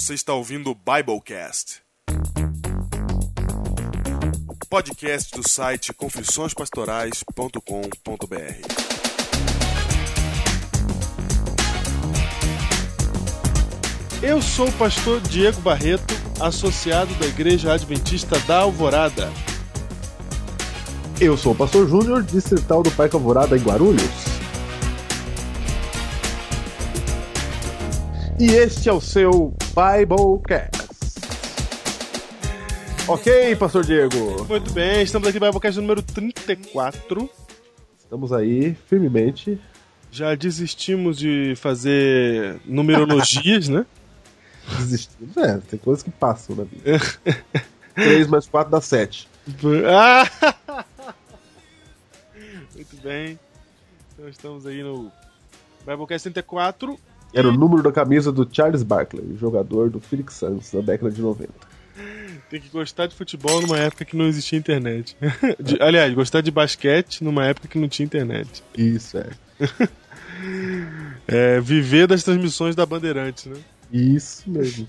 Você está ouvindo o Biblecast. Podcast do site confissõespastorais.com.br. Eu sou o pastor Diego Barreto, associado da Igreja Adventista da Alvorada. Eu sou o pastor Júnior, distrital do Parque Alvorada em Guarulhos. E este é o seu Biblecast. Ok, pastor Diego. Muito bem, estamos aqui no Biblecast número 34. Estamos aí firmemente. Já desistimos de fazer numerologias, né? Desistimos. É, tem coisas que passam na vida. 3 mais 4 dá 7. Ah! Muito bem. Então estamos aí no Biblecast 34. Era o número da camisa do Charles Barkley, jogador do Phoenix Suns na década de 90. Tem que gostar de futebol numa época que não existia internet. De- aliás, gostar de basquete numa época que não tinha internet. Isso, é. É, viver das transmissões da Bandeirantes, né? Isso mesmo.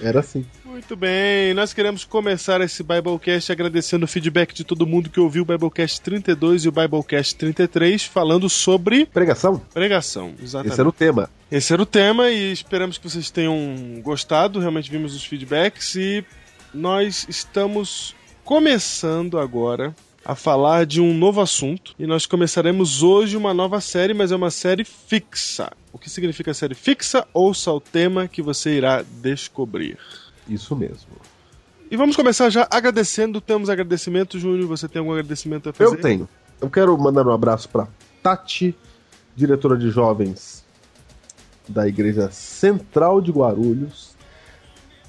Era assim. Muito bem, nós queremos começar esse Biblecast agradecendo o feedback de todo mundo que ouviu o Biblecast 32 e o Biblecast 33, falando sobre Pregação? pregação. Exatamente. Esse era o tema. Esse era o tema e esperamos que vocês tenham gostado. Realmente vimos os feedbacks e nós estamos começando agora a falar de um novo assunto. E nós começaremos hoje uma nova série, mas é uma série fixa. O que significa série fixa? Ouça o tema que você irá descobrir. Isso mesmo. E vamos começar já agradecendo. Temos agradecimento, Júnior. Você tem algum agradecimento a fazer? Eu tenho. Eu quero mandar um abraço para Tati, diretora de jovens da Igreja Central de Guarulhos.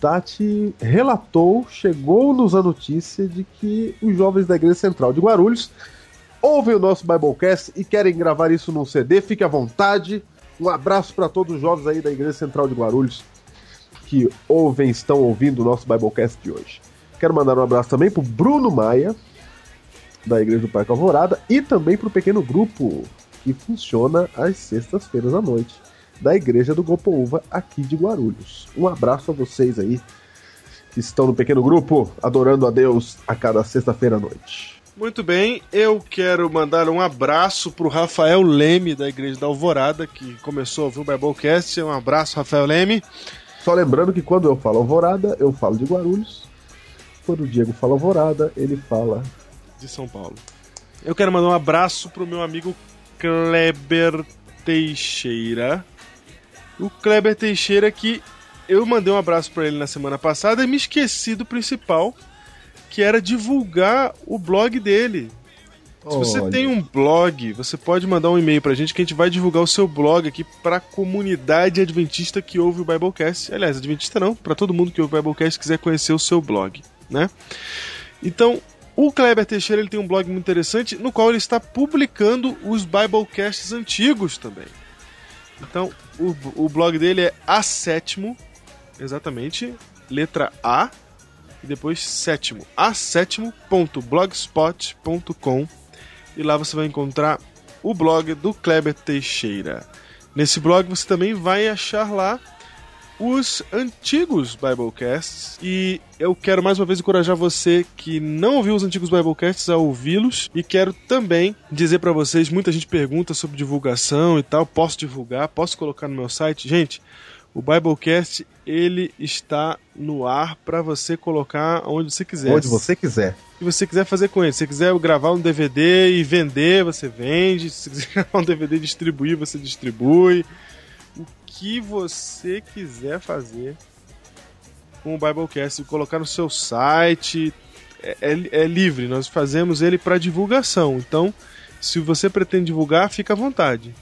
Tati relatou, chegou-nos a notícia de que os jovens da Igreja Central de Guarulhos ouvem o nosso Biblecast e querem gravar isso num CD. Fique à vontade. Um abraço para todos os jovens aí da Igreja Central de Guarulhos que ouvem, estão ouvindo o nosso Biblecast de hoje. Quero mandar um abraço também pro Bruno Maia, da Igreja do Parque Alvorada, e também pro pequeno grupo que funciona às sextas-feiras à noite, da Igreja do Gopouva, aqui de Guarulhos. Um abraço a vocês aí que estão no pequeno grupo, adorando a Deus a cada sexta-feira à noite. Muito bem, eu quero mandar um abraço pro Rafael Leme, da Igreja da Alvorada, que começou a ouvir o Biblecast. Um abraço, Rafael Leme. Só lembrando que quando eu falo Alvorada, eu falo de Guarulhos. Quando o Diego fala Alvorada, ele fala de São Paulo. Eu quero mandar um abraço pro meu amigo Kleber Teixeira. O Kleber Teixeira que eu mandei um abraço pra ele na semana passada e me esqueci do principal, que era divulgar o blog dele. Se você Olha. tem um blog, você pode mandar um e-mail pra gente que a gente vai divulgar o seu blog aqui pra comunidade adventista que ouve o Biblecast. Aliás, adventista não, pra todo mundo que ouve o Biblecast e quiser conhecer o seu blog, né? Então, o Kleber Teixeira ele tem um blog muito interessante no qual ele está publicando os Biblecasts antigos também. Então, o, o blog dele é A Sétimo, exatamente, letra A, e depois sétimo, a7.blogspot.com e lá você vai encontrar o blog do Kleber Teixeira. Nesse blog você também vai achar lá os antigos Biblecasts. E eu quero mais uma vez encorajar você que não ouviu os antigos Biblecasts a ouvi-los. E quero também dizer pra vocês, muita gente pergunta sobre divulgação e tal, posso divulgar, posso colocar no meu site? Gente, o Biblecast ele está no ar pra você colocar onde você quiser. onde você quiser. Se você quiser fazer com ele, se você quiser gravar um DVD e vender, você vende. Se você quiser gravar um DVD e distribuir, você distribui. O que você quiser fazer com o Biblecast, colocar no seu site, é, é- é livre. Nós fazemos ele para divulgação. Então, se você pretende divulgar, fica à vontade.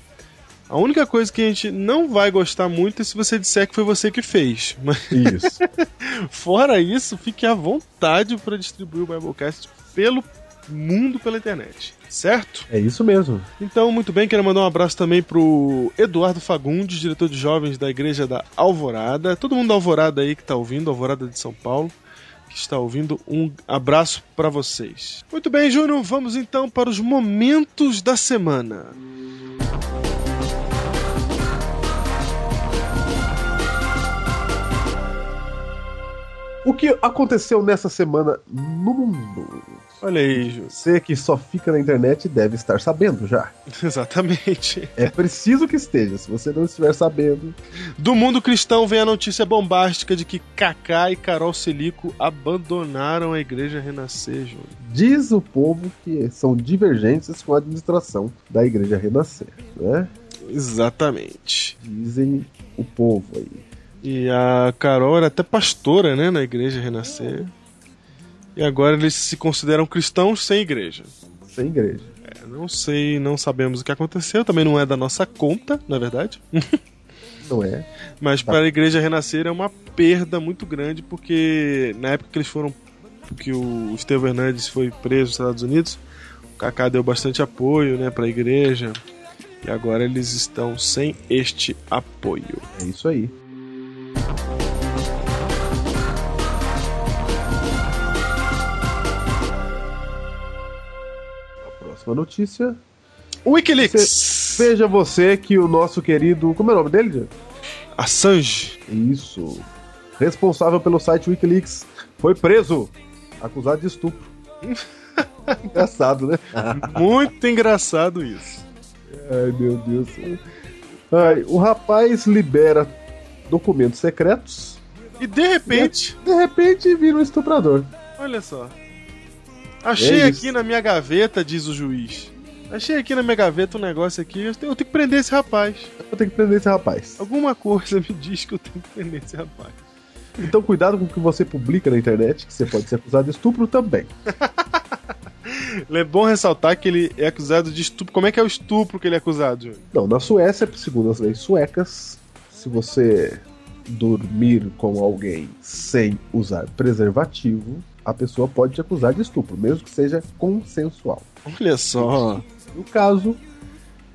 A única coisa que a gente não vai gostar muito é se você disser que foi você que fez. Mas Isso. Fora isso, fique à vontade para distribuir o Biblecast pelo mundo pela internet, certo? é isso mesmo. Então, muito bem, quero mandar um abraço também pro Eduardo Fagundes, diretor de jovens da Igreja da Alvorada. Todo mundo da Alvorada aí que tá ouvindo, Alvorada de São Paulo, que está ouvindo, um abraço para vocês. Muito bem, Júnior, vamos então para os momentos da semana. O que aconteceu nessa semana no mundo? Olha aí, Ju. Você que só fica na internet deve estar sabendo já. Exatamente. É preciso que esteja. Se você não estiver sabendo, Do mundo cristão vem a notícia bombástica de que Kaká e Carol Selico abandonaram a igreja Renascer, Ju. diz o povo que são divergentes com a administração da Igreja Renascer, né? Exatamente. Dizem o povo aí. E a Carol era até pastora, né, na igreja Renascer. E agora eles se consideram cristãos sem igreja. Sem igreja. É, não sei, não sabemos o que aconteceu, também não é da nossa conta, na verdade. Não é? Mas para a igreja renascer é uma perda muito grande, porque na época que eles foram. que o Estevão Hernandes foi preso nos Estados Unidos, o Kaká deu bastante apoio né, para a igreja. E agora eles estão sem este apoio. É isso aí. A próxima notícia. Wikileaks! Veja você que o nosso querido. Como é o nome dele, Diego? Assange. Isso. Responsável pelo site Wikileaks foi preso, acusado de estupro. Engraçado, né? Muito engraçado isso. Ai, meu Deus. Ai, o rapaz libera documentos secretos, E de repente, de repente vira um estuprador. olha só. Achei É aqui na minha gaveta, diz o juiz. Achei aqui na minha gaveta um negócio aqui. Eu tenho, eu tenho que prender esse rapaz. Eu tenho que prender esse rapaz. Alguma coisa me diz que eu tenho que prender esse rapaz. Então cuidado com o que você publica na internet, que você pode ser acusado de estupro também. É bom ressaltar que ele é acusado de estupro. Como é que é o estupro que ele é acusado? Não, na Suécia, segundo as leis suecas, se você dormir com alguém sem usar preservativo, a pessoa pode te acusar de estupro, mesmo que seja consensual. Olha só. No caso,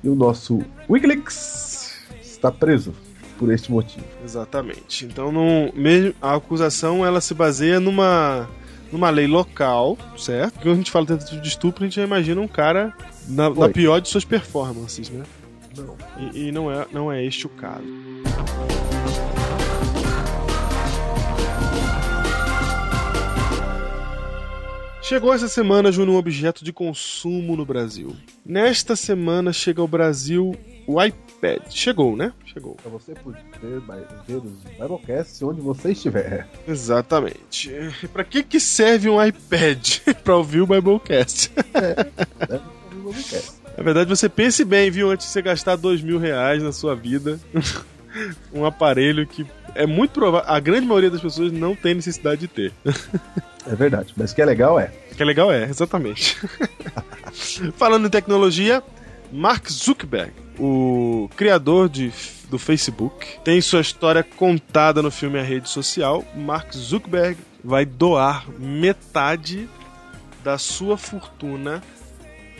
e o nosso Wikileaks está preso por este motivo. Exatamente. Então, não, mesmo a acusação ela se baseia numa, numa lei local, certo? Quando a gente fala tentativa de estupro, a gente já imagina um cara na, na pior de suas performances, né? Não. E, e não, é, não é este o caso. Chegou essa semana, Júnior, um objeto de consumo no Brasil. Nesta semana chega ao Brasil o iPad. Chegou, né? Chegou. Para você poder ver os Biblecasts onde você estiver. Exatamente. E pra que que serve um iPad? pra ouvir o Biblecast. Né? No Biblecast. Na verdade, você pense bem, viu? Antes de você gastar dois mil reais na sua vida. um aparelho que é muito provável. A grande maioria das pessoas não tem necessidade de ter. É verdade, mas o que é legal é. O que é legal é, exatamente. Falando em tecnologia, Mark Zuckerberg, o criador de, do Facebook, tem sua história contada no filme A Rede Social. Mark Zuckerberg vai doar metade da sua fortuna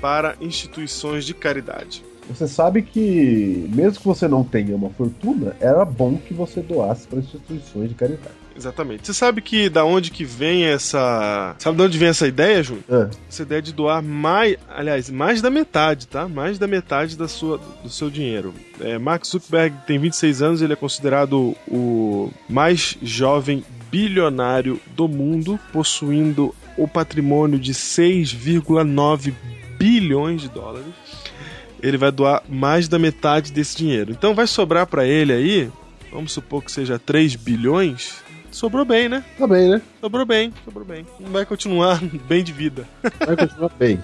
para instituições de caridade. Você sabe que, mesmo que você não tenha uma fortuna, era bom que você doasse para instituições de caridade. Exatamente. Você sabe que da onde que vem essa. Sabe de onde vem essa ideia, Júnior? Ah, Essa ideia de doar mais. Aliás, mais da metade, tá? Mais da metade da sua, do seu dinheiro. É, Mark Zuckerberg tem 26 anos, ele é considerado o mais jovem bilionário do mundo, possuindo o patrimônio de 6,9 bilhões de dólares. Ele vai doar mais da metade desse dinheiro. Então vai sobrar para ele aí, vamos supor que seja 3 bilhões. Sobrou bem, né? tá bem, né? Sobrou bem, sobrou bem. Vai continuar bem de vida. Vai continuar bem.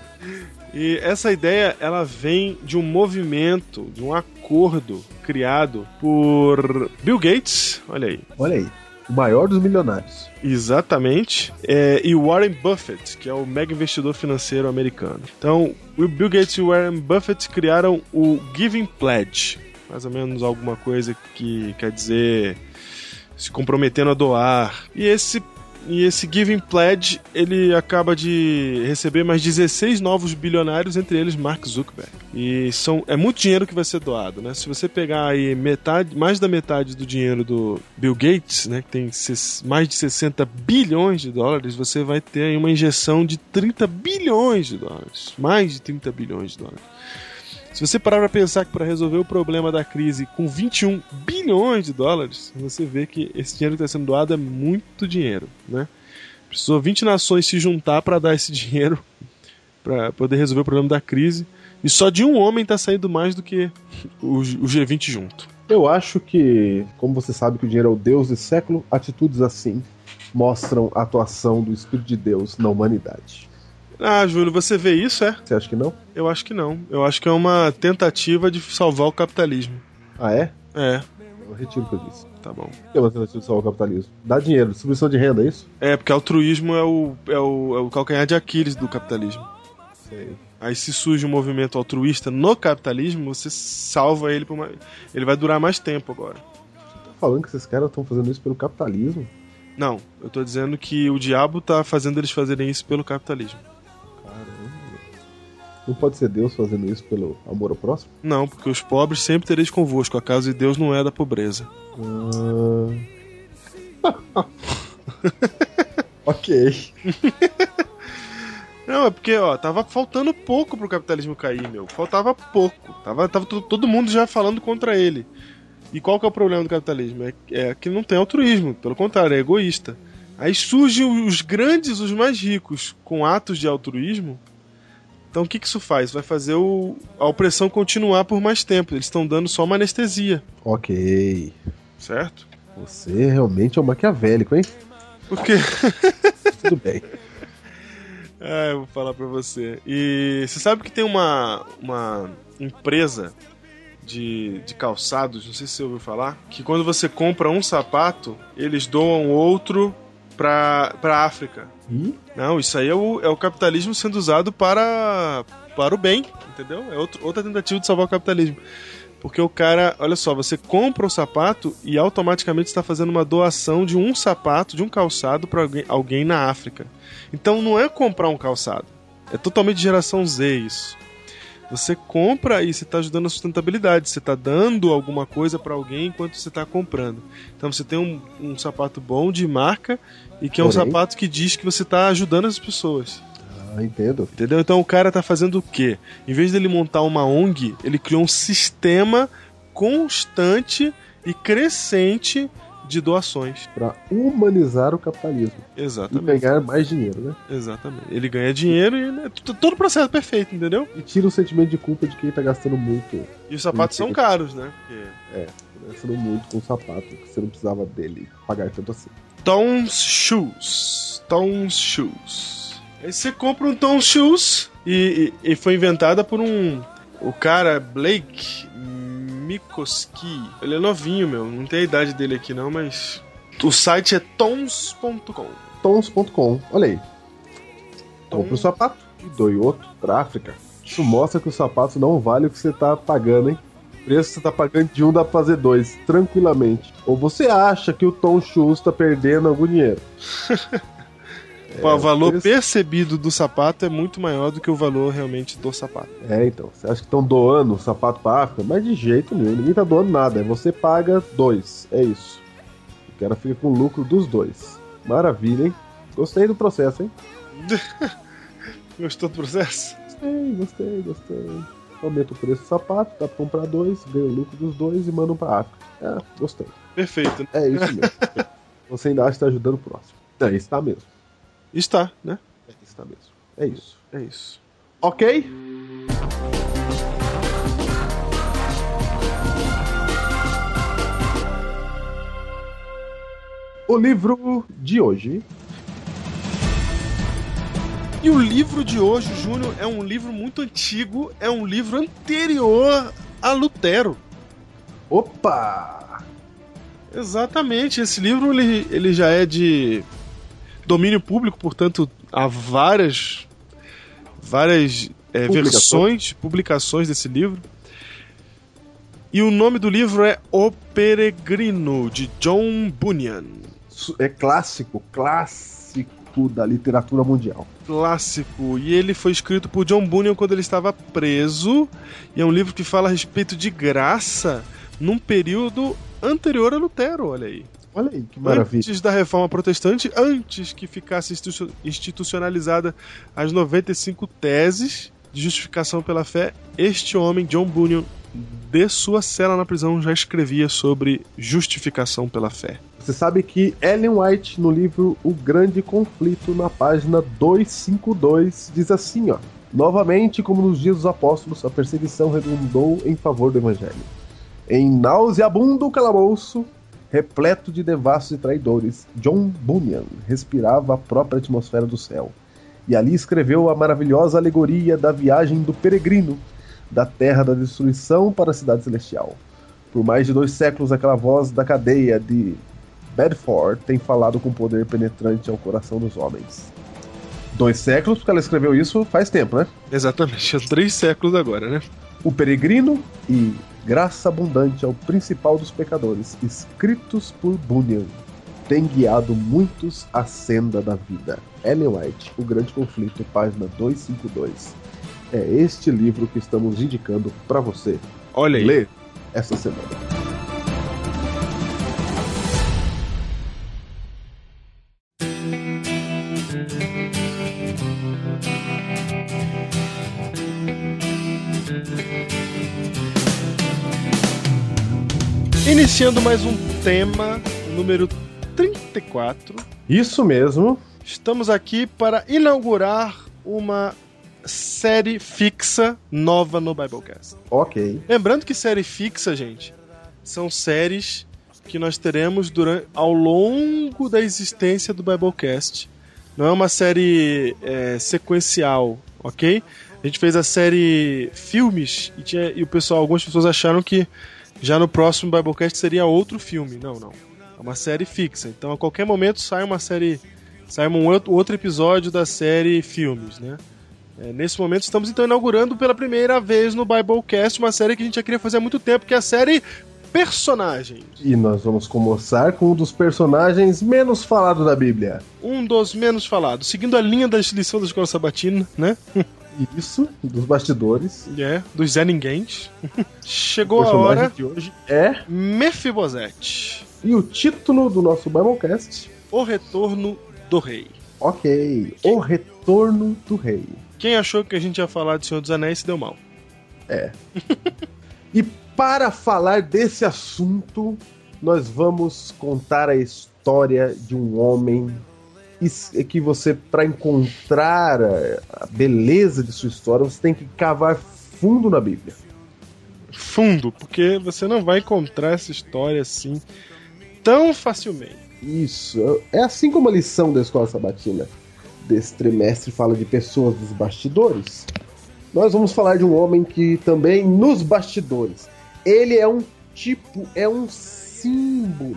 E essa ideia, ela vem de um movimento, de um acordo criado por Bill Gates, olha aí, Olha aí. O maior dos milionários. exatamente, é, e Warren Buffett, que é o mega investidor financeiro americano. Então, o Bill Gates e o Warren Buffett criaram o Giving Pledge, mais ou menos alguma coisa que quer dizer se comprometendo a doar. E esse e esse Giving Pledge, ele acaba de receber mais 16 novos bilionários, entre eles Mark Zuckerberg. E são, é muito dinheiro que vai ser doado, né? Se você pegar aí metade, mais da metade do dinheiro do Bill Gates, né, que tem mais de 60 bilhões de dólares, você vai ter aí uma injeção de 30 bilhões de dólares. Mais de 30 bilhões de dólares. Se você parar para pensar que para resolver o problema da crise com 21 bilhões de dólares, você vê que esse dinheiro que está sendo doado é muito dinheiro, né? Precisou 20 nações se juntar para dar esse dinheiro para poder resolver o problema da crise. E só de um homem está saindo mais do que o, o G20 junto. Eu acho que, como você sabe que o dinheiro é o Deus desse século, atitudes assim mostram a atuação do Espírito de Deus na humanidade. Ah, Júlio, você vê isso, é? Você acha que não? Eu acho que não. Eu acho que é uma tentativa de salvar o capitalismo. Ah, é? É, Eu retiro o que eu disse. tá bom. É uma tentativa de salvar o capitalismo. Dá dinheiro, distribuição de renda, é isso? É, porque altruísmo é o, é o, é o calcanhar de Aquiles do capitalismo. Sei. Aí se surge um movimento altruísta no capitalismo, você salva ele por uma... Ele vai durar mais tempo agora. Tá falando que esses caras estão fazendo isso pelo capitalismo? Não, eu tô dizendo que o diabo tá fazendo eles fazerem isso pelo capitalismo. Não pode ser Deus fazendo isso pelo amor ao próximo? Não, porque os pobres sempre tereis convosco, acaso de Deus não é da pobreza. Ah. ok. Não, é porque, ó, tava faltando pouco pro capitalismo cair, meu. Faltava pouco. Tava, tava to- todo mundo já falando contra ele. E qual que é o problema do capitalismo? É, é que não tem altruísmo, pelo contrário, é egoísta. Aí surgem os grandes, os mais ricos, com atos de altruísmo. Então o que, que isso faz? Vai fazer o- a opressão continuar por mais tempo. Eles estão dando só uma anestesia, Ok. certo? Você realmente é um maquiavélico, hein? Porque Tudo bem. É, eu vou falar pra você. E você sabe que tem uma, uma empresa de, de calçados, não sei se você ouviu falar, que quando você compra um sapato, eles doam outro pra, pra África. Ih, Não, isso aí é o, é o capitalismo sendo usado para, para o bem, entendeu? É outro, outra tentativa de salvar o capitalismo. Porque o cara, olha só, você compra o sapato e automaticamente está fazendo uma doação de um sapato, de um calçado para alguém, alguém na África. Então não é comprar um calçado. É totalmente geração Z isso. Você compra e você está ajudando a sustentabilidade. Você está dando alguma coisa para alguém enquanto você está comprando. Então você tem um, um sapato bom de marca e que é um Porém- sapato que diz que você está ajudando as pessoas. ah, entendo. Entendeu? Então o cara tá fazendo o quê? Em vez dele montar uma ONG, ele criou um sistema constante e crescente de doações. Pra humanizar o capitalismo. E Exatamente. ganhar mais dinheiro, né? Exatamente. Ele ganha dinheiro e né, todo o processo é perfeito, entendeu? E tira o sentimento de culpa de quem tá gastando muito. E os sapatos são caros, né? Porque... Gastando muito com o sapato, que você não precisava dele pagar tanto assim. Tom's Shoes. Tom's Shoes. Aí você compra um Tom's Shoes e, e, e foi inventada por um. O cara Blake Mikoski. Ele é novinho, meu. Não tem a idade dele aqui não, mas. O site é tons.com. Tons.com, olha aí. Tom- Compra o sapato e doe outro pra África. Isso mostra que o sapato não vale o que você tá pagando, hein? O preço que você tá pagando de um dá pra fazer dois, tranquilamente. Ou você acha que o Tom Shoes tá perdendo algum dinheiro? Pô, o valor percebido do sapato é muito maior do que o valor realmente do sapato. É, então. Você acha que estão doando o sapato pra África? Mas de jeito nenhum, ninguém tá doando nada. Você paga dois. É isso. O cara fica com o lucro dos dois. Maravilha, hein? Gostei do processo, hein? Gostou do processo? Gostei, gostei, gostei. Aumenta o preço do sapato, dá pra comprar dois, ganha o lucro dos dois e manda um pra África. É, gostei. Perfeito. É isso mesmo. Você ainda acha que tá ajudando o próximo. É, isso tá mesmo. Está, né? É isso tá mesmo. É isso. É isso. Ok? O livro de hoje. E o livro de hoje, Júnior, é um livro muito antigo, é um livro anterior a Lutero. Opa! Exatamente, esse livro ele, ele já é de domínio público, portanto, há várias várias é, versões, publicações desse livro. E o nome do livro é O Peregrino, de John Bunyan. É clássico, clássico da literatura mundial. clássico e ele foi escrito por John Bunyan quando ele estava preso e é um livro que fala a respeito de graça num período anterior a Lutero, olha aí. Olha aí, que maravilha. Antes da reforma protestante, antes que ficasse institu- institucionalizada as 95 teses de justificação pela fé, este homem, John Bunyan, de sua cela na prisão, já escrevia sobre justificação pela fé. Você sabe que Ellen White, no livro O Grande Conflito, na página 252, diz assim, ó. Novamente, como nos dias dos apóstolos, a perseguição redundou em favor do evangelho. Em nauseabundo calabouço, repleto de devassos e traidores, John Bunyan respirava a própria atmosfera do céu. E ali escreveu a maravilhosa alegoria da viagem do peregrino, da terra da destruição para a cidade celestial. Por mais de dois séculos, aquela voz da cadeia de Bedford tem falado com poder penetrante ao coração dos homens. Dois séculos, porque ela escreveu isso faz tempo, né? Exatamente, três séculos agora, né? O Peregrino e Graça Abundante ao Principal dos Pecadores, escritos por Bunyan, tem guiado muitos à senda da vida. Ellen White, O Grande Conflito, página 252. É este livro que estamos indicando para você Olha aí. ler essa semana. Iniciando mais um tema, número 34. Isso mesmo. Estamos aqui para inaugurar uma série fixa nova no Biblecast. Ok. Lembrando que série fixa, gente, são séries que nós teremos durante, ao longo da existência do Biblecast. Não é uma série é, sequencial, ok? A gente fez a série filmes e, tinha, e o pessoal, algumas pessoas acharam que já no próximo Biblecast seria outro filme. Não, não. É uma série fixa. Então a qualquer momento sai uma série. Sai um outro episódio da série filmes, né? É, nesse momento estamos então inaugurando pela primeira vez no Biblecast uma série que a gente já queria fazer há muito tempo, que é a série Personagens. E nós vamos começar com um dos personagens menos falados da Bíblia. Um dos menos falados. Seguindo a linha da lição da escola sabatina, né? Isso, dos bastidores. É, dos Zé Ninguéms. Chegou a hora. de hoje é. Mefibosete. E o título do nosso Biblecast? O Retorno do Rei. Ok. O Retorno do Rei. Quem achou que a gente ia falar de Senhor dos Anéis se deu mal. E para falar desse assunto, nós vamos contar a história de um homem que você, para encontrar a a beleza de sua história, você tem que cavar fundo na Bíblia. Fundo, porque você não vai encontrar essa história assim tão facilmente. Isso. É assim como a lição da escola sabatina desse trimestre fala de pessoas dos bastidores. Nós vamos falar de um homem que também nos bastidores. Ele é um tipo, é um símbolo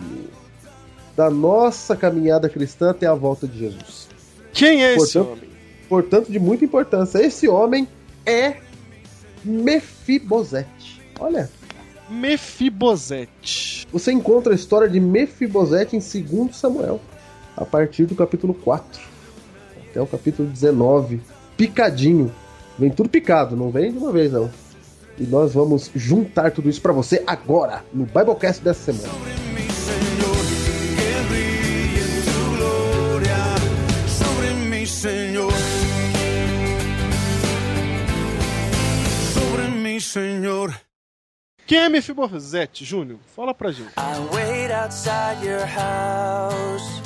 da nossa caminhada cristã até a volta de Jesus. Quem é esse Portanto- homem? Portanto, de muita importância. Esse homem é Mefibosete. Olha, Mefibosete. Você encontra a história de Mefibosete em 2 Samuel, a partir do capítulo 4 até o capítulo 19. Picadinho. Vem tudo picado, não vem de uma vez não. E nós vamos juntar tudo isso pra você agora, no Biblecast dessa semana. Señor. Sobre mí, Señor. Quem é Mefibosete, Júnior? Fala pra gente. I wait outside your house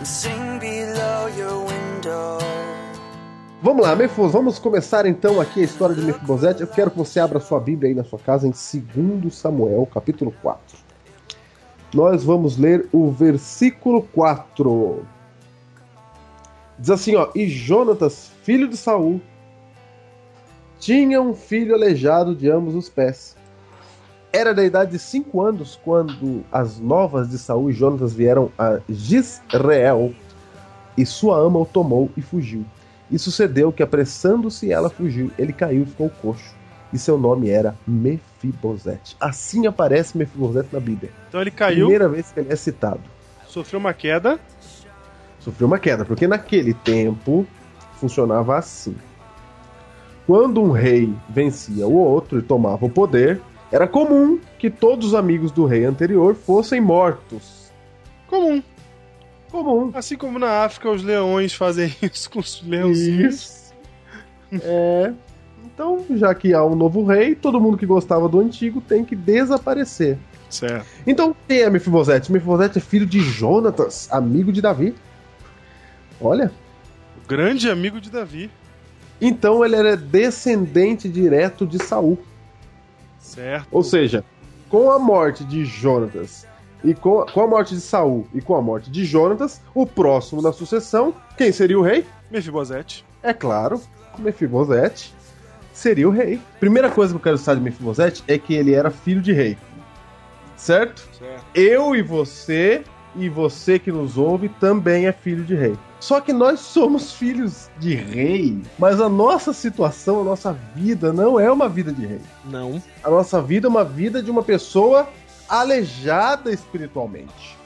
and sing below your window. Vamos lá, Mefos, vamos começar então aqui a história de Mefibosete. Eu quero que você abra sua Bíblia aí na sua casa em 2 Samuel, capítulo 4. Nós vamos ler o versículo 4. Diz assim, ó: "E Jonatas, filho de Saul, tinha um filho aleijado de ambos os pés. Era da idade de cinco anos quando as novas de Saul e Jonatas vieram a Gisrael, e sua ama o tomou e fugiu. E sucedeu que, apressando-se, ela fugiu. Ele caiu e ficou coxo. E seu nome era Mefibosete. Assim aparece Mefibosete na Bíblia. Então ele caiu, Primeira vez que ele é citado. sofreu uma queda. Sofreu uma queda, porque naquele tempo funcionava assim. Quando um rei vencia o outro e tomava o poder, era comum que todos os amigos do rei anterior fossem mortos. Comum. Comum. Assim como na África os leões fazem isso com os leãozinhos. Isso. É. Então, já que há um novo rei, todo mundo que gostava do antigo tem que desaparecer. Certo. Então, quem é Mefibosete? Mefibosete é filho de Jonatas, amigo de Davi. Olha. O grande amigo de Davi. Então ele era descendente direto de Saul. Certo. Ou seja, com a morte de Jonatas e com a, com a morte de Saul e com a morte de Jonatas, o próximo na sucessão, quem seria o rei? Mefibosete. É claro, Mefibosete seria o rei. Primeira coisa que eu quero saber de Mefibosete é que ele era filho de rei. Certo? Certo. Eu e você e você que nos ouve também é filho de rei. Só que nós somos filhos de rei, mas a nossa situação, a nossa vida não é uma vida de rei. Não. A nossa vida é uma vida de uma pessoa aleijada espiritualmente.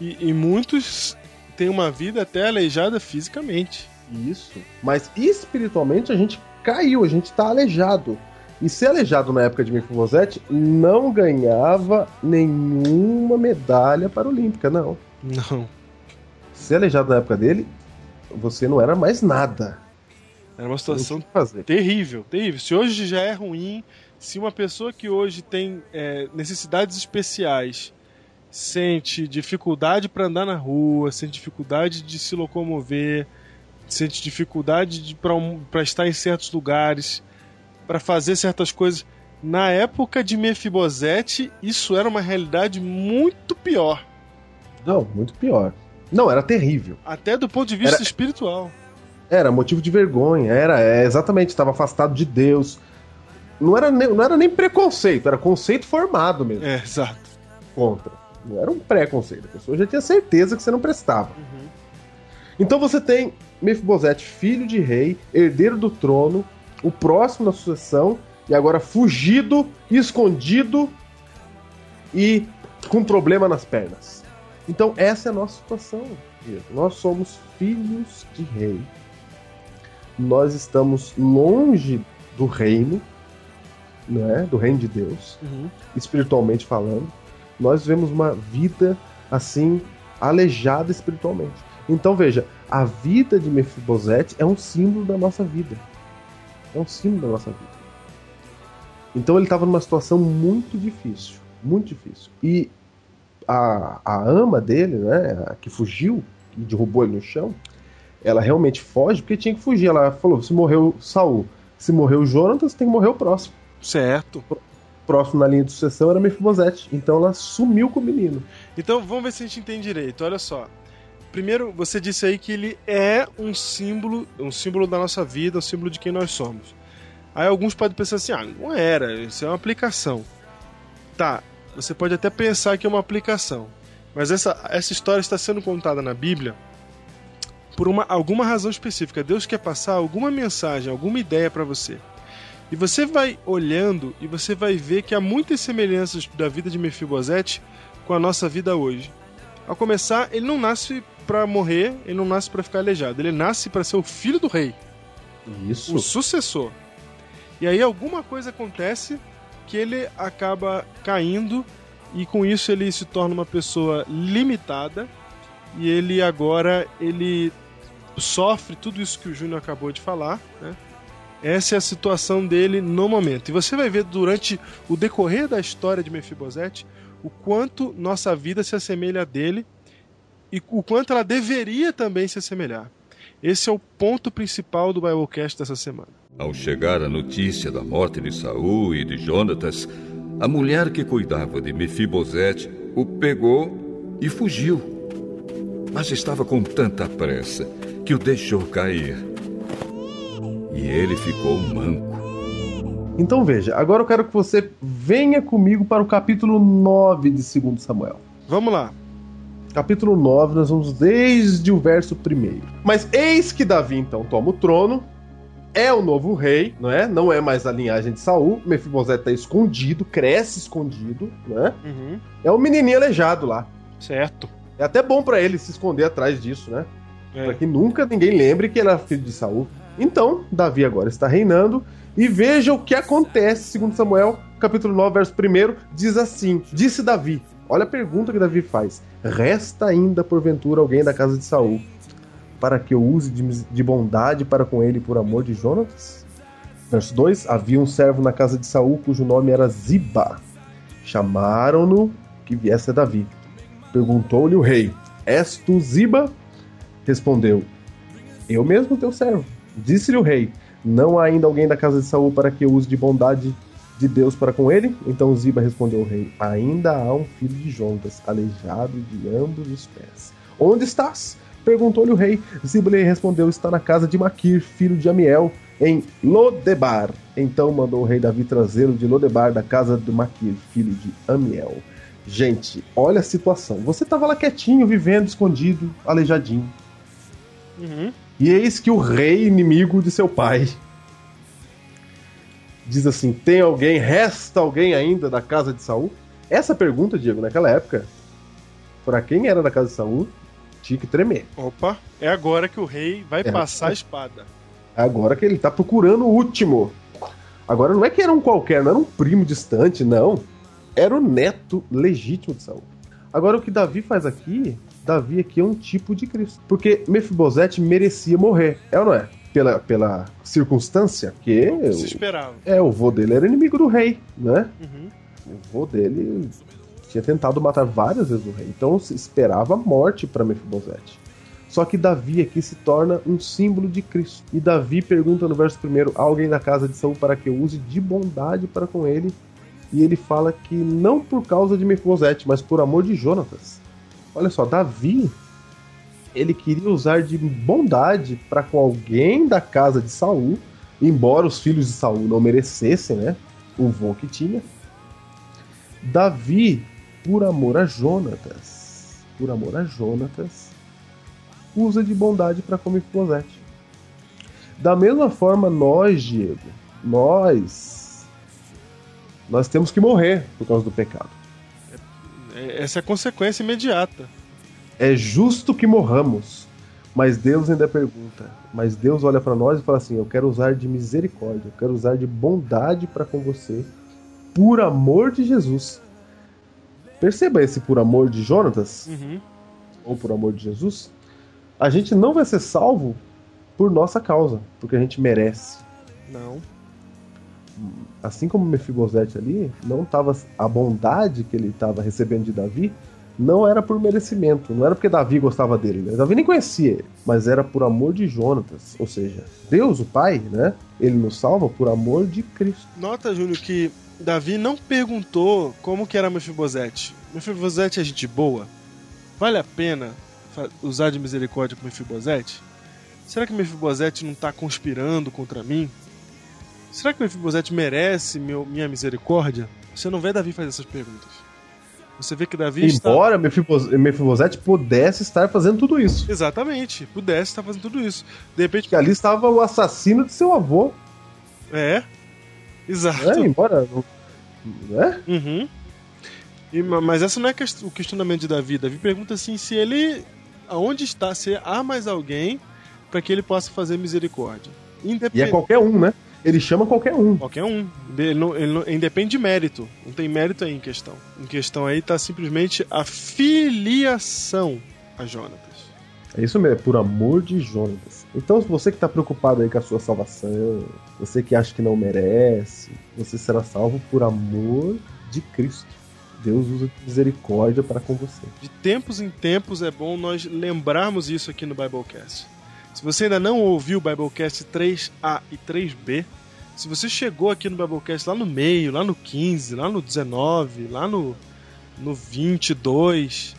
E, e muitos têm uma vida até aleijada fisicamente. Isso. Mas espiritualmente a gente caiu, a gente tá aleijado. E ser aleijado na época de Mefibosete não ganhava nenhuma medalha paralímpica, não. Não. Ser aleijado na época dele, você não era mais nada. Era uma situação terrível, terrível. Se hoje já é ruim, se uma pessoa que hoje tem é, necessidades especiais sente dificuldade para andar na rua, sente dificuldade de se locomover, sente dificuldade de para pra estar em certos lugares, para fazer certas coisas. Na época de Mefibosete, isso era uma realidade muito pior, Não, muito pior. Não, era terrível. até do ponto de vista Era- espiritual. Era motivo de vergonha, era, é, exatamente, estava afastado de Deus. Não era, nem, não era nem preconceito, era conceito formado mesmo É, exato. contra. Não era um preconceito, a pessoa já tinha certeza que você não prestava. Então você tem Mefibosete, filho de rei, herdeiro do trono, o próximo na sucessão, e agora fugido, escondido e com problema nas pernas. Então essa é a nossa situação. Diego. Nós somos filhos de rei. Nós estamos longe do reino, não é? Do reino de Deus Uhum. espiritualmente falando, nós vivemos uma vida assim aleijada espiritualmente. Então veja, a vida de Mefibosete é um símbolo da nossa vida. É um símbolo da nossa vida. Então ele estava numa situação muito difícil, muito difícil. E a, a ama dele, né, a que fugiu, que derrubou ele no chão, ela realmente foge porque tinha que fugir. Ela falou: se morreu Saul, se morreu Jonatas, tem que morrer o próximo Certo. próximo na linha de sucessão era Mefibosete. Então ela sumiu com o menino. Então vamos ver se a gente entende direito. Olha só. Primeiro, você disse aí que ele é um símbolo, um símbolo da nossa vida, um símbolo de quem nós somos. Aí alguns podem pensar assim: ah, não era, isso é uma aplicação. Tá, você pode até pensar que é uma aplicação. Mas essa, essa história está sendo contada na Bíblia por uma, alguma razão específica. Deus quer passar alguma mensagem, alguma ideia para você. E você vai olhando e você vai ver que há muitas semelhanças da vida de Mefibosete com a nossa vida hoje. Ao começar, ele não nasce para morrer, ele não nasce para ficar aleijado, ele nasce para ser o filho do rei, Isso. o sucessor. E aí alguma coisa acontece que ele acaba caindo e com isso ele se torna uma pessoa limitada e ele agora ele sofre tudo isso que o Júnior acabou de falar, né? Essa é a situação dele no momento. E você vai ver durante o decorrer da história de Mefibosete o quanto nossa vida se assemelha a dele e o quanto ela deveria também se assemelhar. Esse é o ponto principal do Biblecast dessa semana. Ao chegar a notícia da morte de Saul e de Jonatas, a mulher que cuidava de Mefibosete o pegou e fugiu. Mas estava com tanta pressa que o deixou cair. E ele ficou manco. Então veja, agora eu quero que você venha comigo para o capítulo 9 de 2 Samuel. Vamos lá. Capítulo 9, nós vamos desde o verso 1. Mas eis que Davi então toma o trono, é o novo rei, não é? Não é mais a linhagem de Saul. Mefibosete está escondido, cresce escondido, né? Uhum. É o menininho aleijado lá. Certo. É até bom para ele se esconder atrás disso, né? É. Para que nunca ninguém lembre que ele era filho de Saul. Então, Davi agora está reinando e veja o que acontece, segundo Samuel, capítulo 9, verso 1, diz assim: Disse Davi: Olha a pergunta que Davi faz. Resta ainda porventura alguém da casa de Saul para que eu use de, de bondade para com ele por amor de Jonatas? Verso 2: Havia um servo na casa de Saul cujo nome era Ziba. Chamaram-no que viesse a Davi. Perguntou-lhe o rei: És tu Ziba? Respondeu: Eu mesmo teu servo. Disse-lhe o rei: Não há ainda alguém da casa de Saul para que eu use de bondade de Deus para com ele? Então Ziba respondeu ao rei: Ainda há um filho de Jonas, aleijado de ambos os pés. Onde estás? Perguntou-lhe o rei. Ziba lhe respondeu: Está na casa de Maquir, filho de Amiel, em Lodebar. Então mandou o rei Davi trazê-lo de Lodebar, da casa de Maquir, filho de Amiel. Gente, olha a situação. Você estava lá quietinho, vivendo, escondido, aleijadinho. Uhum. E eis que o rei inimigo de seu pai diz assim: Tem alguém, resta alguém ainda da casa de Saul? Essa pergunta, Diego, naquela época, para quem era da casa de Saul, tinha que tremer. Opa, é agora que o rei vai É. passar a espada. Agora que ele tá procurando o último. Agora não é que era um qualquer, não era um primo distante, não. Era o neto legítimo de Saul. Agora o que Davi faz aqui, Davi aqui é um tipo de Cristo. Porque Mefibosete merecia morrer, é ou não é? Pela, pela circunstância, que Se o, esperava. é, o vô dele era inimigo do rei, né? Uhum. O vô dele tinha tentado matar várias vezes o rei, então se esperava a morte para Mefibosete. Só que Davi aqui se torna um símbolo de Cristo. E Davi pergunta no verso primeiro a alguém da casa de Saul para que eu use de bondade para com ele. E ele fala que não por causa de Mefibosete, mas por amor de Jonatas. Olha só, Davi ele queria usar de bondade para com alguém da casa de Saul, embora os filhos de Saul não merecessem, né? O vô que tinha. Davi, por amor a Jonatas, por amor a Jonatas, usa de bondade para com Mefibosete. Da mesma forma, nós, Diego, nós, nós temos que morrer por causa do pecado. É- Essa é a consequência imediata. É justo que morramos, mas Deus ainda pergunta. Mas Deus olha para nós e fala assim: Eu quero usar de misericórdia, eu quero usar de bondade para com você, por amor de Jesus. Perceba esse por amor de Jonatas, Uhum. ou por amor de Jesus. A gente não vai ser salvo por nossa causa, porque a gente merece. Não. Assim como Mefibosete ali, não tava a bondade que ele estava recebendo de Davi não era por merecimento, não era porque Davi gostava dele, né? Davi nem conhecia ele, mas era por amor de Jonatas, ou seja, Deus, o Pai, né? Ele nos salva por amor de Cristo. Nota, Júnior, que Davi não perguntou como que era Mefibosete. Mefibosete é gente boa? Vale a pena usar de misericórdia com Mefibosete? Será que Mefibosete não está conspirando contra mim? Será que Mefibosete merece meu- minha misericórdia? Você não vê Davi fazer essas perguntas. Você vê que Davi está... Embora Mefibos- Mefibosete pudesse estar fazendo tudo isso. Exatamente, pudesse estar fazendo tudo isso. De repente, Que ali estava o assassino de seu avô. é. Exato. Né? Embora. Né? Uhum. E, ma- mas essa não é o questionamento de Davi. Davi pergunta assim se ele. Aonde está? Se há mais alguém para que ele possa fazer misericórdia. E é qualquer um, né? Ele chama qualquer um. Qualquer um. Ele não, ele não- independe de mérito. Não tem mérito aí em questão. Em questão aí está simplesmente a filiação a Jonatas. É isso mesmo, é por amor de Jonatas. Então, você que está preocupado aí com a sua salvação, você que acha que não merece, você será salvo por amor de Cristo. Deus usa misericórdia para com você. De tempos em tempos é bom nós lembrarmos isso aqui no Biblecast. Se você ainda não ouviu o Biblecast 3A e 3B, se você chegou aqui no Biblecast lá no meio, lá no 15, lá no 19, lá no, no 22,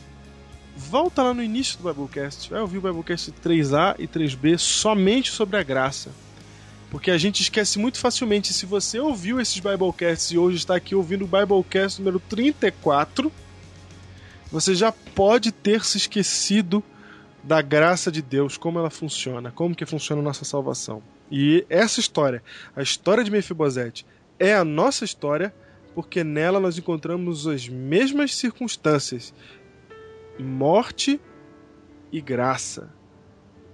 volta lá no início do Biblecast. Vai ouvir o Biblecast 3A e 3B somente sobre a graça. Porque a gente esquece muito facilmente. Se você ouviu esses Biblecasts e hoje está aqui ouvindo o Biblecast número 34, você já pode ter se esquecido da graça de Deus, como ela funciona, como que funciona a nossa salvação. E essa história, a história de Mefibosete, é a nossa história, porque nela nós encontramos as mesmas circunstâncias: morte e graça.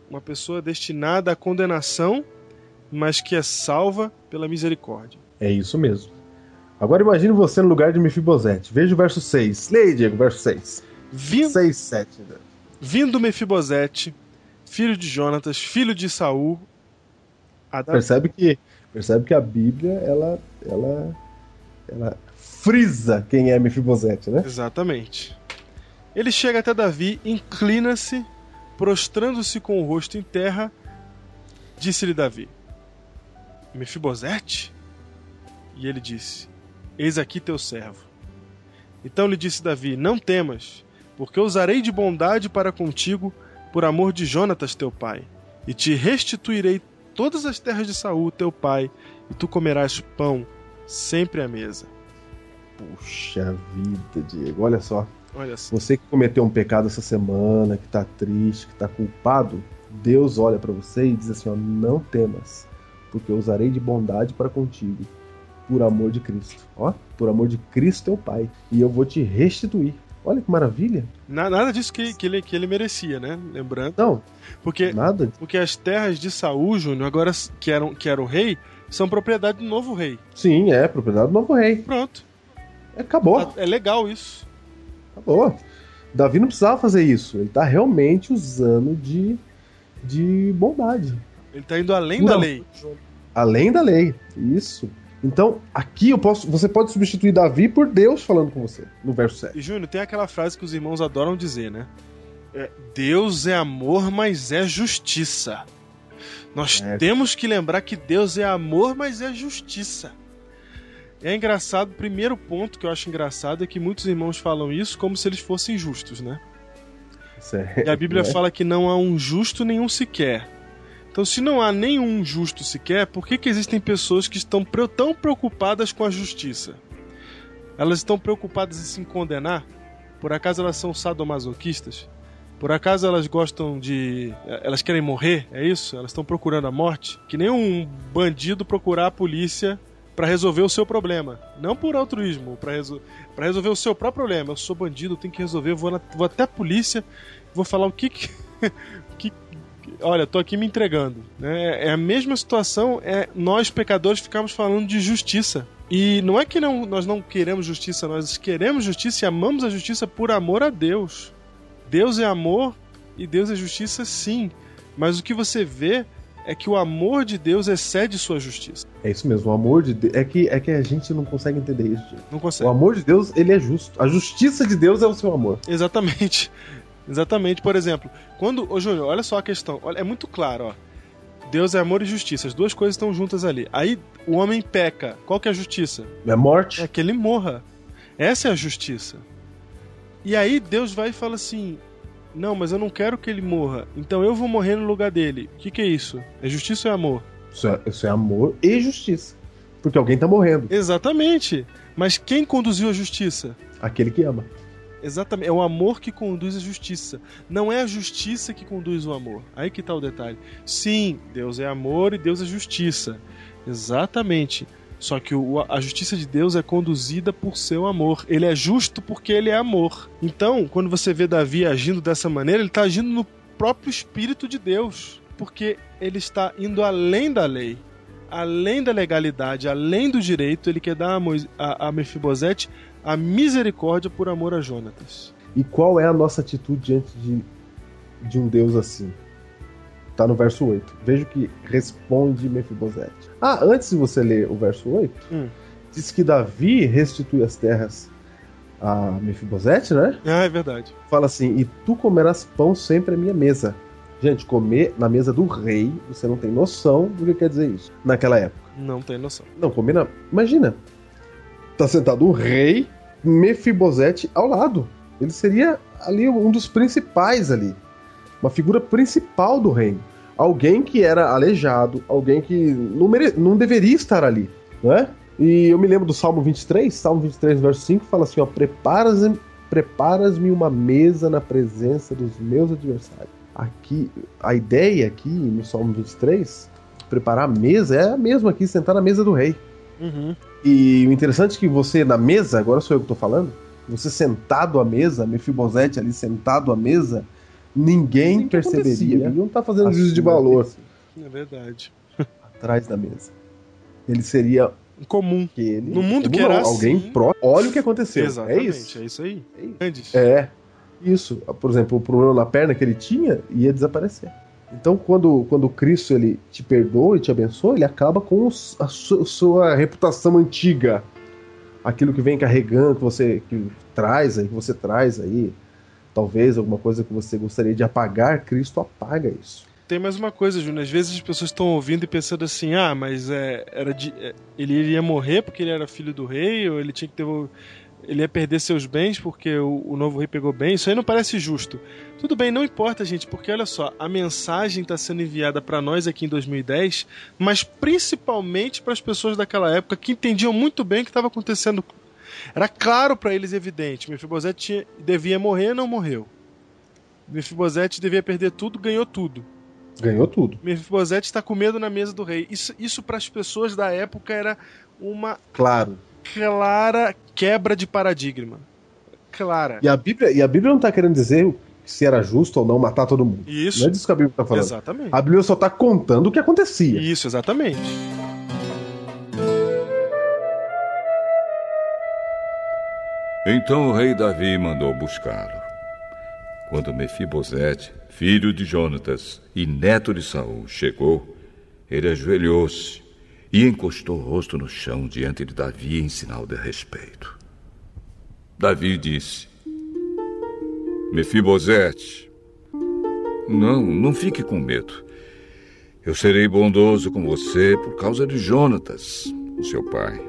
Uma pessoa destinada à condenação, mas que é salva pela misericórdia. É isso mesmo. Agora imagine você no lugar de Mefibosete. Veja o verso 6. Leia, Diego, verso 6. Vindo, 6, 7. Vindo Mefibosete, filho de Jonatas, filho de Saul. Percebe que, percebe que a Bíblia, ela, ela, ela frisa quem é Mefibosete, né? Exatamente. Ele chega até Davi, inclina-se, prostrando-se com o rosto em terra, disse-lhe Davi: Mefibosete? E ele disse: Eis aqui teu servo. Então lhe disse Davi: Não temas, porque usarei de bondade para contigo, por amor de Jonatas teu pai, e te restituirei todas as terras de Saul teu pai, e tu comerás pão sempre à mesa. Puxa vida, Diego. Olha só. Olha só. Você que cometeu um pecado essa semana, que tá triste, que tá culpado, Deus olha pra você e diz assim: ó, não temas, porque eu usarei de bondade para contigo, por amor de Cristo. Ó, por amor de Cristo teu Pai, e eu vou te restituir. Olha que maravilha. Na- Nada disso que, que, ele, que ele merecia, né? Lembrando. Não, Porque, nada. porque as terras de Saul, Júnior, agora que, eram, que era o rei, são propriedade do novo rei. Sim, é propriedade do novo rei. Pronto. Acabou, Tá- É legal isso. acabou. Davi não precisava fazer isso. Ele tá realmente usando de, de bondade. Ele tá indo além da lei. Além da lei. Isso. Então, aqui eu posso. Você pode substituir Davi por Deus falando com você, no verso 7. E, Júnior, tem aquela frase que os irmãos adoram dizer, né? É, Deus é amor, mas é justiça. Nós É. temos que lembrar que Deus é amor, mas é justiça. É engraçado, o primeiro ponto que eu acho engraçado é que muitos irmãos falam isso como se eles fossem justos, né? Isso é- E a Bíblia é. fala que não há um justo nenhum sequer. Então, se não há nenhum justo sequer, por que, que existem pessoas que estão tão preocupadas com a justiça? Elas estão preocupadas em se condenar? Por acaso elas são sadomasoquistas? Por acaso elas gostam de. Elas querem morrer? É isso? Elas estão procurando a morte? Que nem um bandido procurar a polícia para resolver o seu problema. Não por altruísmo, para resol... resolver o seu próprio problema. Eu sou bandido, tenho que resolver, vou, na- vou até a polícia, vou falar o que que. que... Olha, tô aqui me entregando. Né? É a mesma situação, é nós pecadores ficamos falando de justiça. E não é que não, nós não queremos justiça, nós queremos justiça e amamos a justiça por amor a Deus. Deus é amor e Deus é justiça, sim. Mas o que você vê é que o amor de Deus excede sua justiça. É isso mesmo, o amor de Deus. É que, é que a gente não consegue entender isso, gente. Não O consegue. amor de Deus, ele é justo. A justiça de Deus é o seu amor. Exatamente. Exatamente. Por exemplo, quando. Ô, Júnior, olha só a questão. Olha, é muito claro, ó. Deus é amor e justiça. As duas coisas estão juntas ali. Aí o homem peca. Qual que é a justiça? É morte. É que ele morra. Essa é a justiça. E aí Deus vai e fala assim: Não, mas eu não quero que ele morra. Então eu vou morrer no lugar dele. O que, que é isso? É justiça ou é amor? Isso é, isso é amor e justiça. Porque alguém tá morrendo. Exatamente. Mas quem conduziu a justiça? Aquele que ama. Exatamente. É o amor que conduz a justiça. Não é a justiça que conduz o amor. Aí que tá o detalhe. Sim, Deus é amor e Deus é justiça. Exatamente. Só que o- a justiça de Deus é conduzida por seu amor. Ele é justo porque ele é amor. Então, quando você vê Davi agindo dessa maneira, ele está agindo no próprio espírito de Deus. Porque ele está indo além da lei, além da legalidade, além do direito. Ele quer dar a, a, a Mefibosete a misericórdia por amor a Jonatas. E qual é a nossa atitude diante de, de um Deus assim? Tá no verso 8. Veja que responde Mefibosete. Ah, antes de você ler o verso 8, Hum. diz que Davi restitui as terras a Mefibosete, né? Ah, é verdade. Fala assim: E tu comerás pão sempre à minha mesa. Gente, comer na mesa do rei, você não tem noção do que quer dizer isso. Naquela época. Não tem noção. Não, comer na. Imagina. Tá sentado o rei, Mefibosete ao lado. Ele seria ali um dos principais ali. Uma figura principal do reino. Alguém que era aleijado, alguém que não, mere... não deveria estar ali, não é? E eu me lembro do Salmo 23, Salmo 23, verso 5, fala assim, ó, preparas-me uma mesa na presença dos meus adversários. Aqui, a ideia aqui no Salmo 23, preparar a mesa, é a mesma aqui, sentar na mesa do rei. Uhum. E o interessante é que você na mesa, agora sou eu que tô falando, você sentado à mesa, Mefibosete ali sentado à mesa, ninguém que perceberia. Ele não tá fazendo A juízo de valor É verdade. atrás da mesa. Ele seria comum. Que ele, No mundo que não, era alguém assim- pró- olha o que aconteceu. Exatamente, É isso. é isso aí. É isso. É, isso. Por exemplo, o problema na perna que ele tinha ia desaparecer. Então, quando, quando Cristo ele te perdoa e te abençoa, ele acaba com a su- sua reputação antiga. Aquilo que vem carregando, que você que traz aí, que você traz aí. Talvez alguma coisa que você gostaria de apagar, Cristo apaga isso. Tem mais uma coisa, Júnior. Às vezes as pessoas estão ouvindo e pensando assim: ah, mas é, era de, é, ele iria morrer porque ele era filho do rei, ou ele tinha que ter. Ele ia perder seus bens porque o, o novo rei pegou bem. Isso aí não parece justo. Tudo bem, não importa, gente, porque olha só, a mensagem está sendo enviada para nós aqui em 2010, mas principalmente para as pessoas daquela época que entendiam muito bem o que estava acontecendo. Era claro para eles, evidente. Mefibosete tinha, devia morrer, não morreu. Mefibosete devia perder tudo, ganhou tudo. Ganhou tudo. Mefibosete está com medo na mesa do rei. Isso, isso para as pessoas da época era uma Claro. Clara quebra de paradigma. Clara. E a Bíblia, e a Bíblia não está querendo dizer se era justo ou não matar todo mundo. Isso. Não é disso que a Bíblia está falando. Exatamente. A Bíblia só está contando o que acontecia. Isso, exatamente. Então o rei Davi mandou buscá-lo. Quando Mefibosete, filho de Jonatas e neto de Saul, chegou, ele ajoelhou-se e encostou o rosto no chão diante de Davi em sinal de respeito. Davi disse: Mefibosete, não, não fique com medo. Eu serei bondoso com você por causa de Jonatas, o seu pai.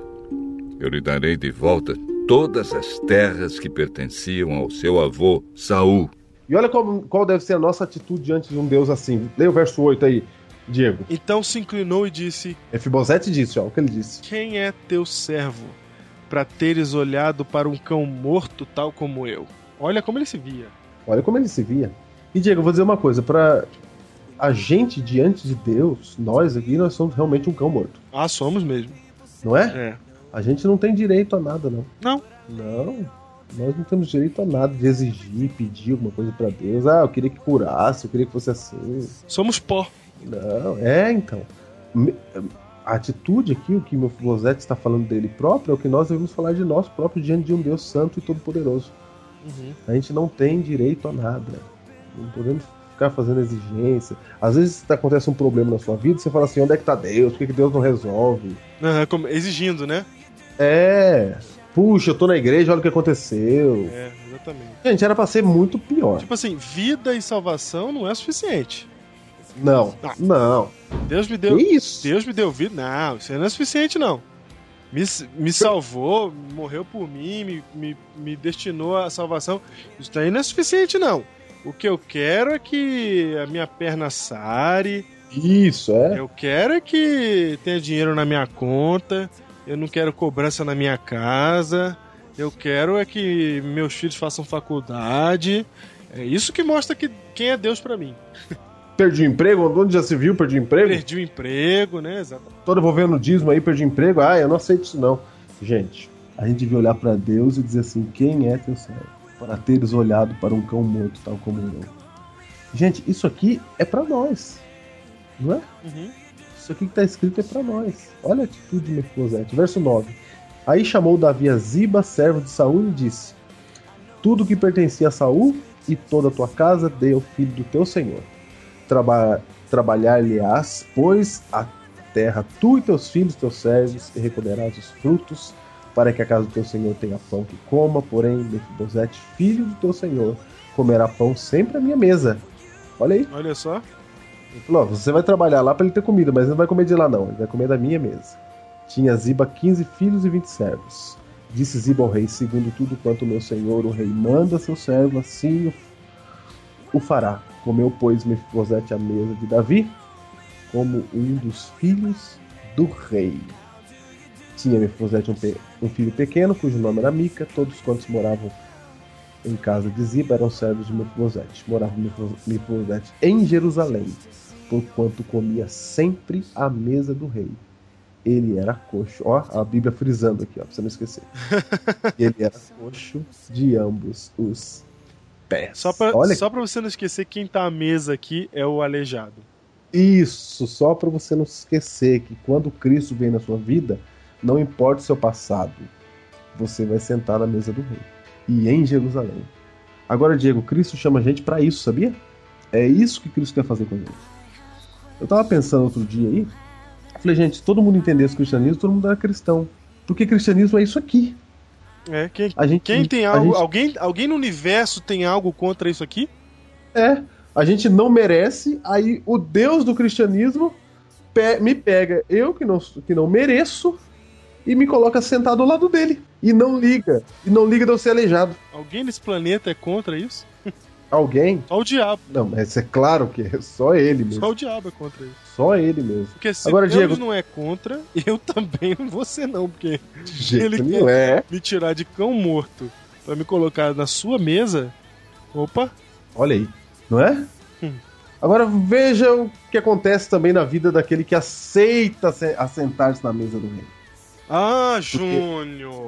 Eu lhe darei de volta todas as terras que pertenciam ao seu avô Saul. E olha qual, qual deve ser a nossa atitude diante de um Deus assim. Leia o verso 8 aí, Diego. Então se inclinou e disse: Efibosete disse, ó, o que ele disse. Quem é teu servo para teres olhado para um cão morto tal como eu? Olha como ele se via. Olha como ele se via. E Diego, eu vou dizer uma coisa, para a gente diante de Deus, nós aqui, nós somos realmente um cão morto, Ah, somos mesmo. não é? É. A gente não tem direito a nada, não. Não. Não. Nós não temos direito a nada de exigir, pedir alguma coisa pra Deus. Ah, eu queria que curasse, eu queria que fosse assim. Somos pó. Não, é então. A atitude aqui, o que meu Mefibosete está falando dele próprio, é o que nós devemos falar de nós próprios diante de um Deus santo e todo-poderoso. Uhum. A gente não tem direito a nada. Não podemos ficar fazendo exigência. Às vezes acontece um problema na sua vida, você fala assim, onde é que tá Deus? Por que, que Deus não resolve? Como- exigindo, né? É. Puxa, eu tô na igreja, olha o que aconteceu. É, exatamente. Gente, era pra ser muito pior. Tipo assim, vida e salvação não é suficiente. Não, Ah. não. Deus me deu. Que isso? Deus me deu vida. Não, isso aí não é suficiente, não. Me, me salvou, morreu por mim, me, me, me destinou à salvação. Isso daí não é suficiente, não. O que eu quero é que a minha perna sare. Isso, é. Eu quero é que tenha dinheiro na minha conta. Eu não quero cobrança na minha casa. Eu quero é que meus filhos façam faculdade. É isso que mostra que quem é Deus pra mim. Perdi o emprego, onde já se viu, perdi o emprego? Perdi o emprego, né? Exatamente. Tô devolvendo o dízimo aí, perdi o emprego. Ah, eu não aceito isso não. Gente, a gente devia olhar pra Deus e dizer assim, quem é teu servo? Para teres olhado para um cão morto, tal como eu. Gente, isso aqui é pra nós. Não é? Uhum. Isso aqui que tá escrito é pra nós. Olha a atitude de Mefibosete. Verso 9. Aí chamou Davi a Ziba, servo de Saul, e disse: Tudo que pertencia a Saul e toda a tua casa dê ao filho do teu senhor. Traba Trabalhar-lhe-ás, pois, a terra tu e teus filhos, teus servos, e recolherás os frutos, para que a casa do teu senhor tenha pão que coma. Porém, Mefibosete, filho do teu senhor, comerá pão sempre à minha mesa. Olha aí. Olha só. Ele falou: você vai trabalhar lá para ele ter comida, mas ele não vai comer de lá, não. Ele vai comer da minha mesa. Tinha Ziba 15 filhos e 20 servos. Disse Ziba ao rei: segundo tudo quanto o meu senhor, o rei, manda seu servo, assim o fará. Comeu, pois, Mefibosete à mesa de Davi, como um dos filhos do rei. Tinha Mefibosete um, um filho pequeno, cujo nome era Mica. Todos quantos moravam em casa de Ziba eram servos de Mefibosete. Morava Mefibosete em Jerusalém, porquanto comia sempre à mesa do rei. Ele era coxo, ó, a Bíblia frisando aqui, ó, pra você não esquecer. Ele era coxo de ambos os Só pra, Olha só pra você não esquecer, quem tá à mesa aqui é o aleijado. Isso, só para você não esquecer que quando Cristo vem na sua vida, não importa o seu passado, você vai sentar na mesa do rei. E em Jerusalém. Agora, Diego, Cristo chama a gente para isso, sabia? É isso que Cristo quer fazer com a gente. Eu tava pensando outro dia aí, falei, gente, se todo mundo entendesse o cristianismo, todo mundo era cristão. Porque cristianismo é isso aqui. É, quem, A gente, quem tem algo. gente- Alguém, alguém no universo tem algo contra isso aqui? É, a gente não merece, aí o Deus do cristianismo pe- me pega, eu que não, que não mereço, e me coloca sentado ao lado dele. E não liga. E não liga de eu ser aleijado. Alguém nesse planeta é contra isso? Alguém? Só o diabo. Não, mas é claro que é só ele mesmo. Só o diabo é contra isso. Só ele mesmo. Porque se Agora, Deus Diego- não é contra, eu também não vou ser não, porque De jeito Ele nenhum. É. me tirar de cão morto pra me colocar na sua mesa, opa, Olha aí, não é? Hum. Agora veja o que acontece também na vida daquele que aceita se- assentar-se na mesa do rei. ah, Júnior.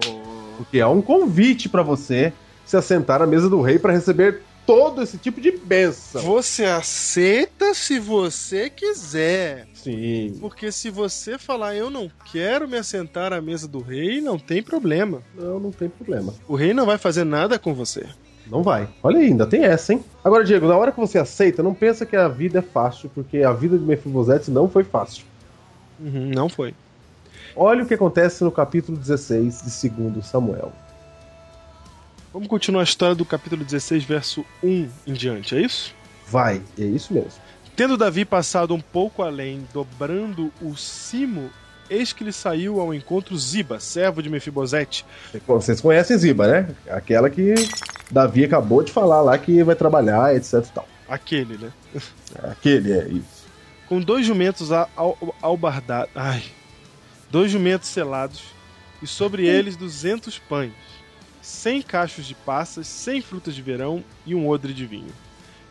Porque há um convite pra você se assentar à mesa do rei para receber todo esse tipo de bênção. Você aceita se você quiser. Sim. Porque se você falar eu não quero me assentar à mesa do rei, não tem problema. Não, não tem problema. O rei não vai fazer nada com você. Não vai. Olha aí, ainda tem essa, hein? Agora, Diego, na hora que você aceita, não pensa que a vida é fácil, porque a vida de Mefibosete não foi fácil. Uhum, não foi. Olha o que acontece no capítulo 16 de 2 Samuel. Vamos continuar a história do capítulo 16, verso 1 em diante, é isso? Vai, é isso mesmo. Tendo Davi passado um pouco além, dobrando o cimo, eis que lhe saiu ao encontro Ziba, servo de Mefibosete. Vocês conhecem Ziba, né? Aquela que Davi acabou de falar lá que vai trabalhar, etc e tal. Aquele, né? Aquele é isso. Com dois jumentos albardados. Ai. Dois jumentos selados, e sobre eles duzentos pães, cem cachos de passas, cem frutas de verão e um odre de vinho.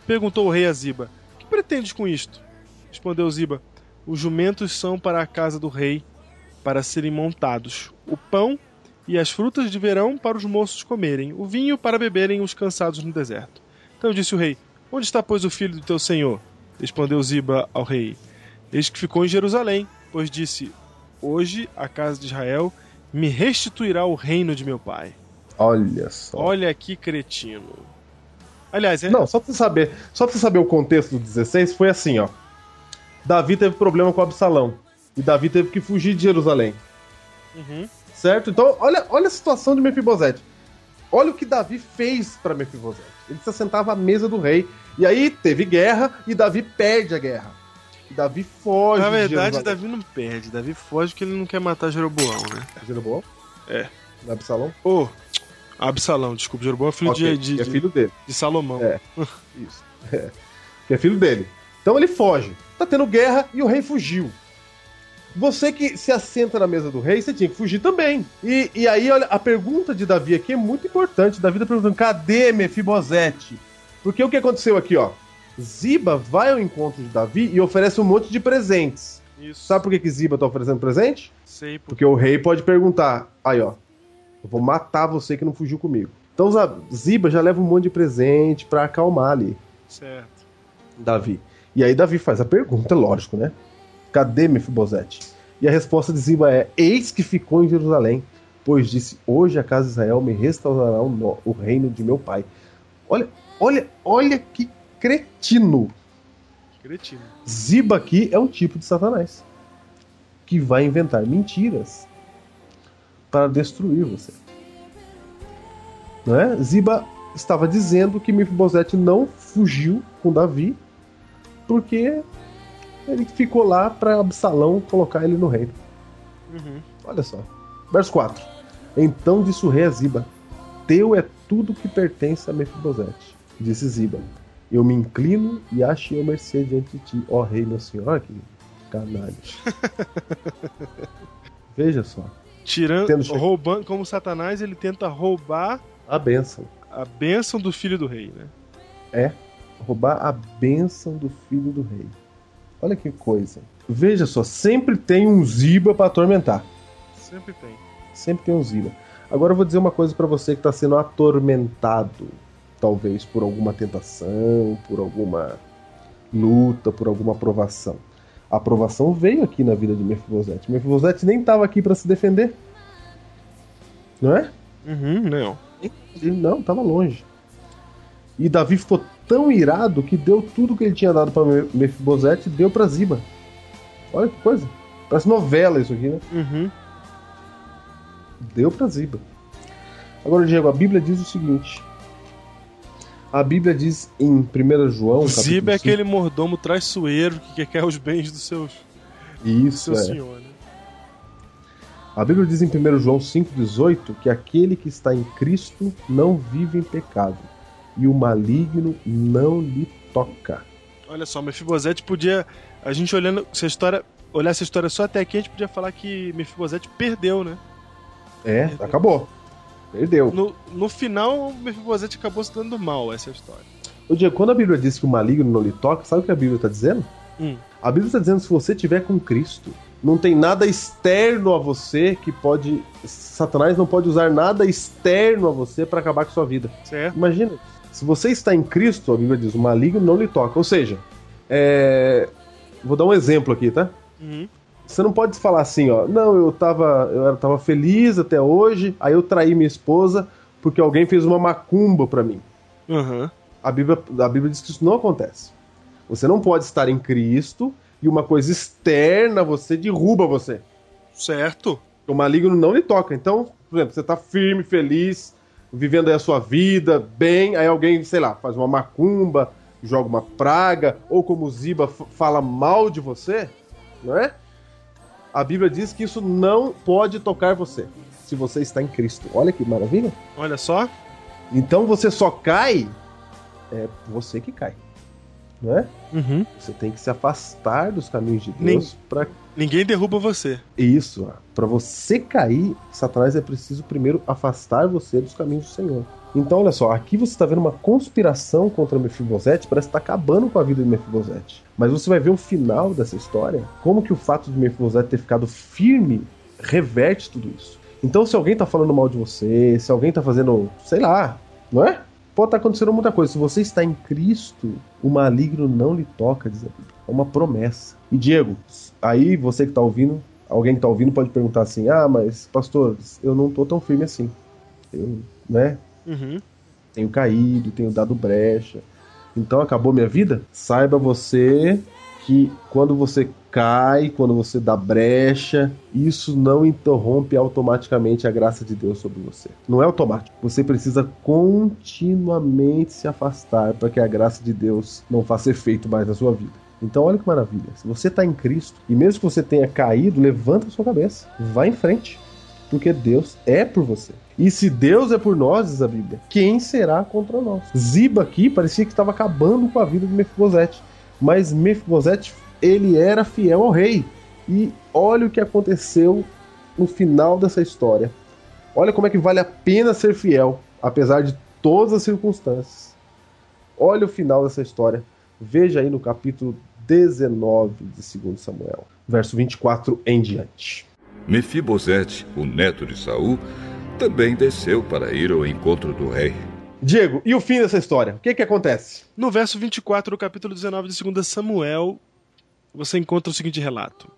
Perguntou o rei a Ziba: Que pretendes com isto? Respondeu Ziba: Os jumentos são para a casa do rei, para serem montados. O pão e as frutas de verão para os moços comerem, o vinho para beberem os cansados no deserto. Então disse o rei: Onde está, pois, o filho do teu senhor? Respondeu Ziba ao rei: Eis que ficou em Jerusalém, pois disse: Hoje a casa de Israel me restituirá o reino de meu pai. Olha só. Olha que cretino. Aliás, é... Não, só pra você saber, só pra você saber o contexto do 16, foi assim, ó. Davi teve problema com Absalão. E Davi teve que fugir de Jerusalém. Uhum. Certo? Então, olha, olha a situação de Mefibosete. Olha o que Davi fez pra Mefibosete. Ele se assentava à mesa do rei. E aí teve guerra e Davi perde a guerra. E Davi foge Na de verdade. Davi não perde. Davi foge porque ele não quer matar Jeroboão, né? Jeroboão? É. Absalão? Ô, Absalão, desculpa, Jeroboão é filho, Ok, de, de- é filho dele. de Salomão. É. Isso. É. Que é filho dele. Então ele foge. Tá tendo guerra e o rei fugiu. Você que se assenta na mesa do rei, você tinha que fugir também. E, e aí, olha, a pergunta de Davi aqui é muito importante. Davi tá perguntando: cadê Mefibosete? Porque o que aconteceu aqui, ó? Ziba vai ao encontro de Davi e oferece um monte de presentes. Isso. Sabe por que, que Ziba tá oferecendo presente? Sei. Porque o rei pode perguntar: aí, ó, eu vou matar você que não fugiu comigo. Então Ziba já leva um monte de presente pra acalmar ali. Certo. Davi. E aí Davi faz a pergunta, lógico, né? Cadê Mefibosete? E a resposta de Ziba é: Eis que ficou em Jerusalém, pois disse: Hoje a casa de Israel me restaurará o, no- o reino de meu pai. Olha, olha, olha que cretino. Cretino. Ziba aqui é um tipo de Satanás que vai inventar mentiras para destruir você. Não é? Ziba estava dizendo que Mefibosete não fugiu com Davi porque ele ficou lá para Absalão colocar ele no reino. Uhum. Olha só. Verso 4. Então disse o rei a Ziba: Teu é tudo que pertence a Mefibosete. Disse Ziba: Eu me inclino e acho eu mercê diante de ti, ó rei, meu senhor. Olha que canalha. Veja só. Tirando, Tendo roubando, como Satanás, ele tenta roubar A bênção. a bênção do filho do rei, né? Roubar a bênção do filho do rei. Olha que coisa. Veja só, sempre tem um Ziba para atormentar. Sempre tem. Sempre tem um Ziba. Agora eu vou dizer uma coisa pra você que tá sendo atormentado. Talvez por alguma tentação, por alguma luta, por alguma provação. A aprovação veio aqui na vida de Mefibosete. Mefibosete nem estava aqui para se defender. Não é? Uhum, não. Ele não, estava longe. E Davi ficou tão irado que deu tudo que ele tinha dado para Mefibosete e deu para Ziba. Olha que coisa. Parece novela isso aqui, né? Uhum. Deu para Ziba. Agora, Diego, a Bíblia diz o seguinte. A Bíblia diz em 1 João. Ziba é aquele mordomo traiçoeiro que quer os bens dos seus, cinco- do Isso, seu é. senhor, né? A Bíblia diz em 1 João 5,18 que aquele que está em Cristo não vive em pecado, e o maligno não lhe toca. Olha só, Mefibosete podia. A gente olhando. Se a história. Olhasse a história só até aqui, a gente podia falar que Mefibosete perdeu, né? É, acabou. Perdeu. No, no final, Mefibosete acabou se dando mal, essa é a história. Ô Diego, quando a Bíblia diz que o maligno não lhe toca, sabe o que a Bíblia está dizendo? Hum. A Bíblia está dizendo que se você tiver com Cristo, não tem nada externo a você que pode. Satanás não pode usar nada externo a você para acabar com sua vida. Certo? Imagina, se você está em Cristo, a Bíblia diz, o maligno não lhe toca. Ou seja, é... vou dar um exemplo aqui, tá? Uhum. Você não pode falar assim, ó, não, eu tava, eu tava feliz até hoje, aí eu traí minha esposa porque alguém fez uma macumba pra mim. Aham. A Bíblia, a Bíblia diz que isso não acontece. Você não pode estar em Cristo e uma coisa externa a você derruba você. Certo. O maligno não lhe toca. Então, por exemplo, você tá firme, feliz, vivendo aí a sua vida, bem, aí alguém, sei lá, faz uma macumba, joga uma praga, ou como o Ziba fala mal de você, não é? A Bíblia diz que isso não pode tocar você, se você está em Cristo. Olha que maravilha. Olha só. Então você só cai, é você que cai, não é? Uhum. Você tem que se afastar dos caminhos de Deus para Ninguém derruba você. Isso, para você cair, Satanás é preciso primeiro afastar você dos caminhos do Senhor. Então, olha só, aqui você está vendo uma conspiração contra Mefibosete, parece que está acabando com a vida de Mefibosete. Mas você vai ver o final dessa história, como que o fato de Mefibosete ter ficado firme reverte tudo isso. Então, se alguém tá falando mal de você, se alguém tá fazendo, sei lá, não é? Pode estar acontecendo muita coisa. Se você está em Cristo, o maligno não lhe toca, diz a Bíblia. É uma promessa. E Diego, aí você que tá ouvindo, alguém que tá ouvindo pode perguntar assim: "Ah, mas pastor, eu não tô tão firme assim". Eu, né? Uhum. Tenho caído, tenho dado brecha. Então acabou minha vida? Saiba você que quando você cai, quando você dá brecha, isso não interrompe automaticamente a graça de Deus sobre você. Não é automático. Você precisa continuamente se afastar para que a graça de Deus não faça efeito mais na sua vida. Então olha que maravilha. Se você está em Cristo, e mesmo que você tenha caído, levanta a sua cabeça. Vá em frente. Porque Deus é por você. E se Deus é por nós, diz a Bíblia, quem será contra nós? Ziba aqui parecia que estava acabando com a vida de Mefibosete. Mas Mefibosete, ele era fiel ao rei. E olha o que aconteceu no final dessa história. Olha como é que vale a pena ser fiel, apesar de todas as circunstâncias. Olha o final dessa história. Veja aí no capítulo 19 de 2 Samuel, verso 24 em diante. Mefibosete, o neto de Saul, também desceu para ir ao encontro do rei. Diego, e o fim dessa história? O que que acontece? No verso 24 do capítulo 19 de 2 Samuel, você encontra o seguinte relato.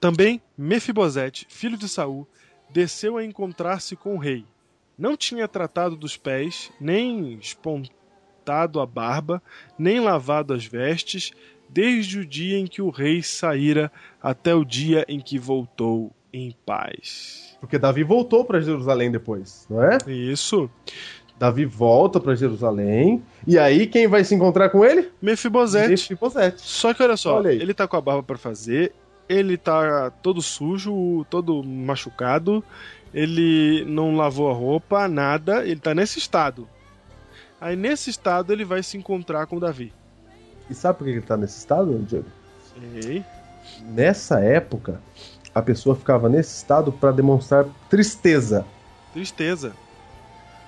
Também Mefibosete, filho de Saul, desceu a encontrar-se com o rei. Não tinha tratado dos pés, nem espontado a barba, nem lavado as vestes, desde o dia em que o rei saíra até o dia em que voltou em paz. Porque Davi voltou para Jerusalém depois, não é? Isso. Davi volta para Jerusalém. E aí quem vai se encontrar com ele? Mefibosete. Mefibosete. Só que olha só, Olha ele tá com a barba pra fazer, ele tá todo sujo, todo machucado, ele não lavou a roupa, nada, ele tá nesse estado. Aí nesse estado ele vai se encontrar com Davi. E sabe por que ele tá nesse estado, Diego? Nessa época, a pessoa ficava nesse estado para demonstrar tristeza, Tristeza.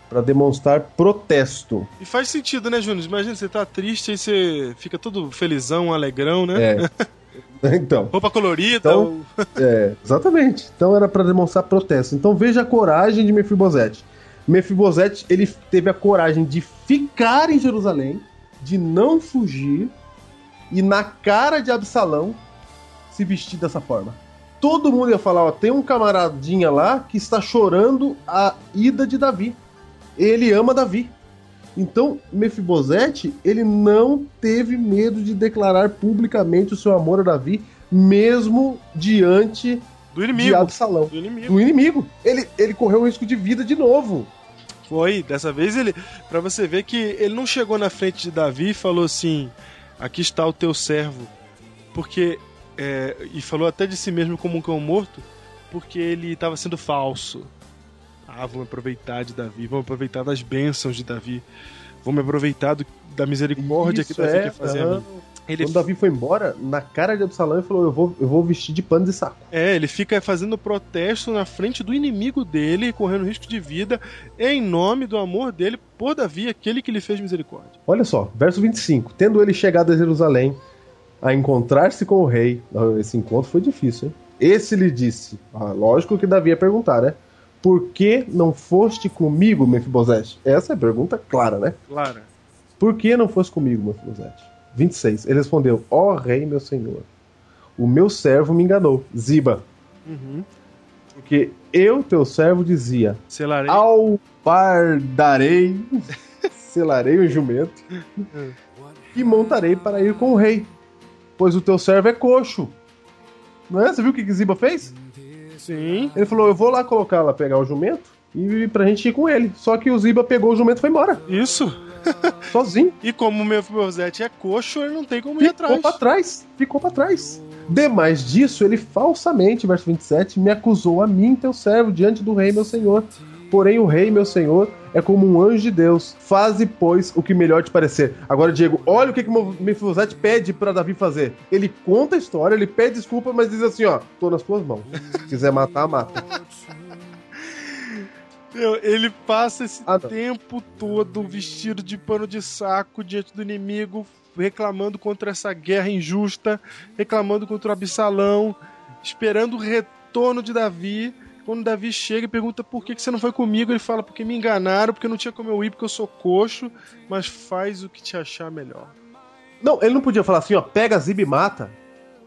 para demonstrar protesto. E faz sentido, né, Júnior? Imagina, você tá triste aí você fica todo felizão, alegrão, né? É. então, Roupa colorida. Então- é, exatamente. Então era para demonstrar protesto. Então veja a coragem de Mefibosete. Mefibosete, ele teve a coragem de ficar em Jerusalém, de não fugir e na cara de Absalão se vestir dessa forma. Todo mundo ia falar, ó, tem um camaradinha lá que está chorando a ida de Davi. Ele ama Davi. Então, Mefibosete, ele não teve medo de declarar publicamente o seu amor a Davi, mesmo diante Do de inimigo. Absalão. Do inimigo. Do inimigo. Ele, ele correu o risco de vida de novo. Foi, dessa vez ele. Pra você ver que ele não chegou na frente de Davi e falou assim: Aqui está o teu servo. Porque. É, e falou até de si mesmo como um cão morto, porque ele estava sendo falso. Ah, me aproveitar de Davi, me aproveitar das bênçãos de Davi, me aproveitar do- da misericórdia que Isso Davi é, quer fazer mim. Ele, Quando Davi foi embora, na cara de Absalão, ele falou: Eu vou, eu vou vestir de pano de saco. é, ele fica fazendo protesto na frente do inimigo dele, correndo risco de vida, em nome do amor dele por Davi, aquele que lhe fez misericórdia. Olha só, verso 25. Tendo ele chegado a Jerusalém a encontrar-se com o rei, esse encontro foi difícil, hein? Esse lhe disse, ah, lógico que Davi ia perguntar, né? Por que não foste comigo, Mefibosete? Essa é a pergunta clara, né? Clara. Por que não foste comigo, Mefibosete? 26. Ele respondeu: Ó rei, meu senhor, o meu servo me enganou, Ziba, Uhum. porque eu, teu servo, dizia: Selarei. Albardarei, selarei o jumento e montarei para ir com o rei, pois o teu servo é coxo. Não é? Você viu o que que Ziba fez? Sim. Ele falou: Eu vou lá colocar lá, pegar o jumento e pra gente ir com ele. Só que o Ziba pegou o jumento e foi embora, Isso. sozinho. E como o meu Mefibosete é coxo, ele não tem como ir Ficou atrás. pra trás. Ficou pra trás. Demais disso, ele falsamente, verso 27, me acusou a mim, teu servo, diante do rei, meu senhor. Porém, o rei, meu senhor, é como um anjo de Deus. Faze, pois, o que melhor te parecer. Agora, Diego, olha o que, que Mefibosete pede pra Davi fazer. Ele conta a história, ele pede desculpa, mas diz assim, ó, tô nas tuas mãos. Se quiser matar, mata. Meu, ele passa esse Ah, tempo todo vestido de pano de saco diante do inimigo, reclamando contra essa guerra injusta, reclamando contra o Absalão, esperando o retorno de Davi. Quando Davi chega e pergunta por que que você não foi comigo, ele fala porque me enganaram, porque não tinha como eu ir, porque eu sou coxo, mas faz o que te achar melhor. Não, ele não podia falar assim, ó, pega Ziba e mata.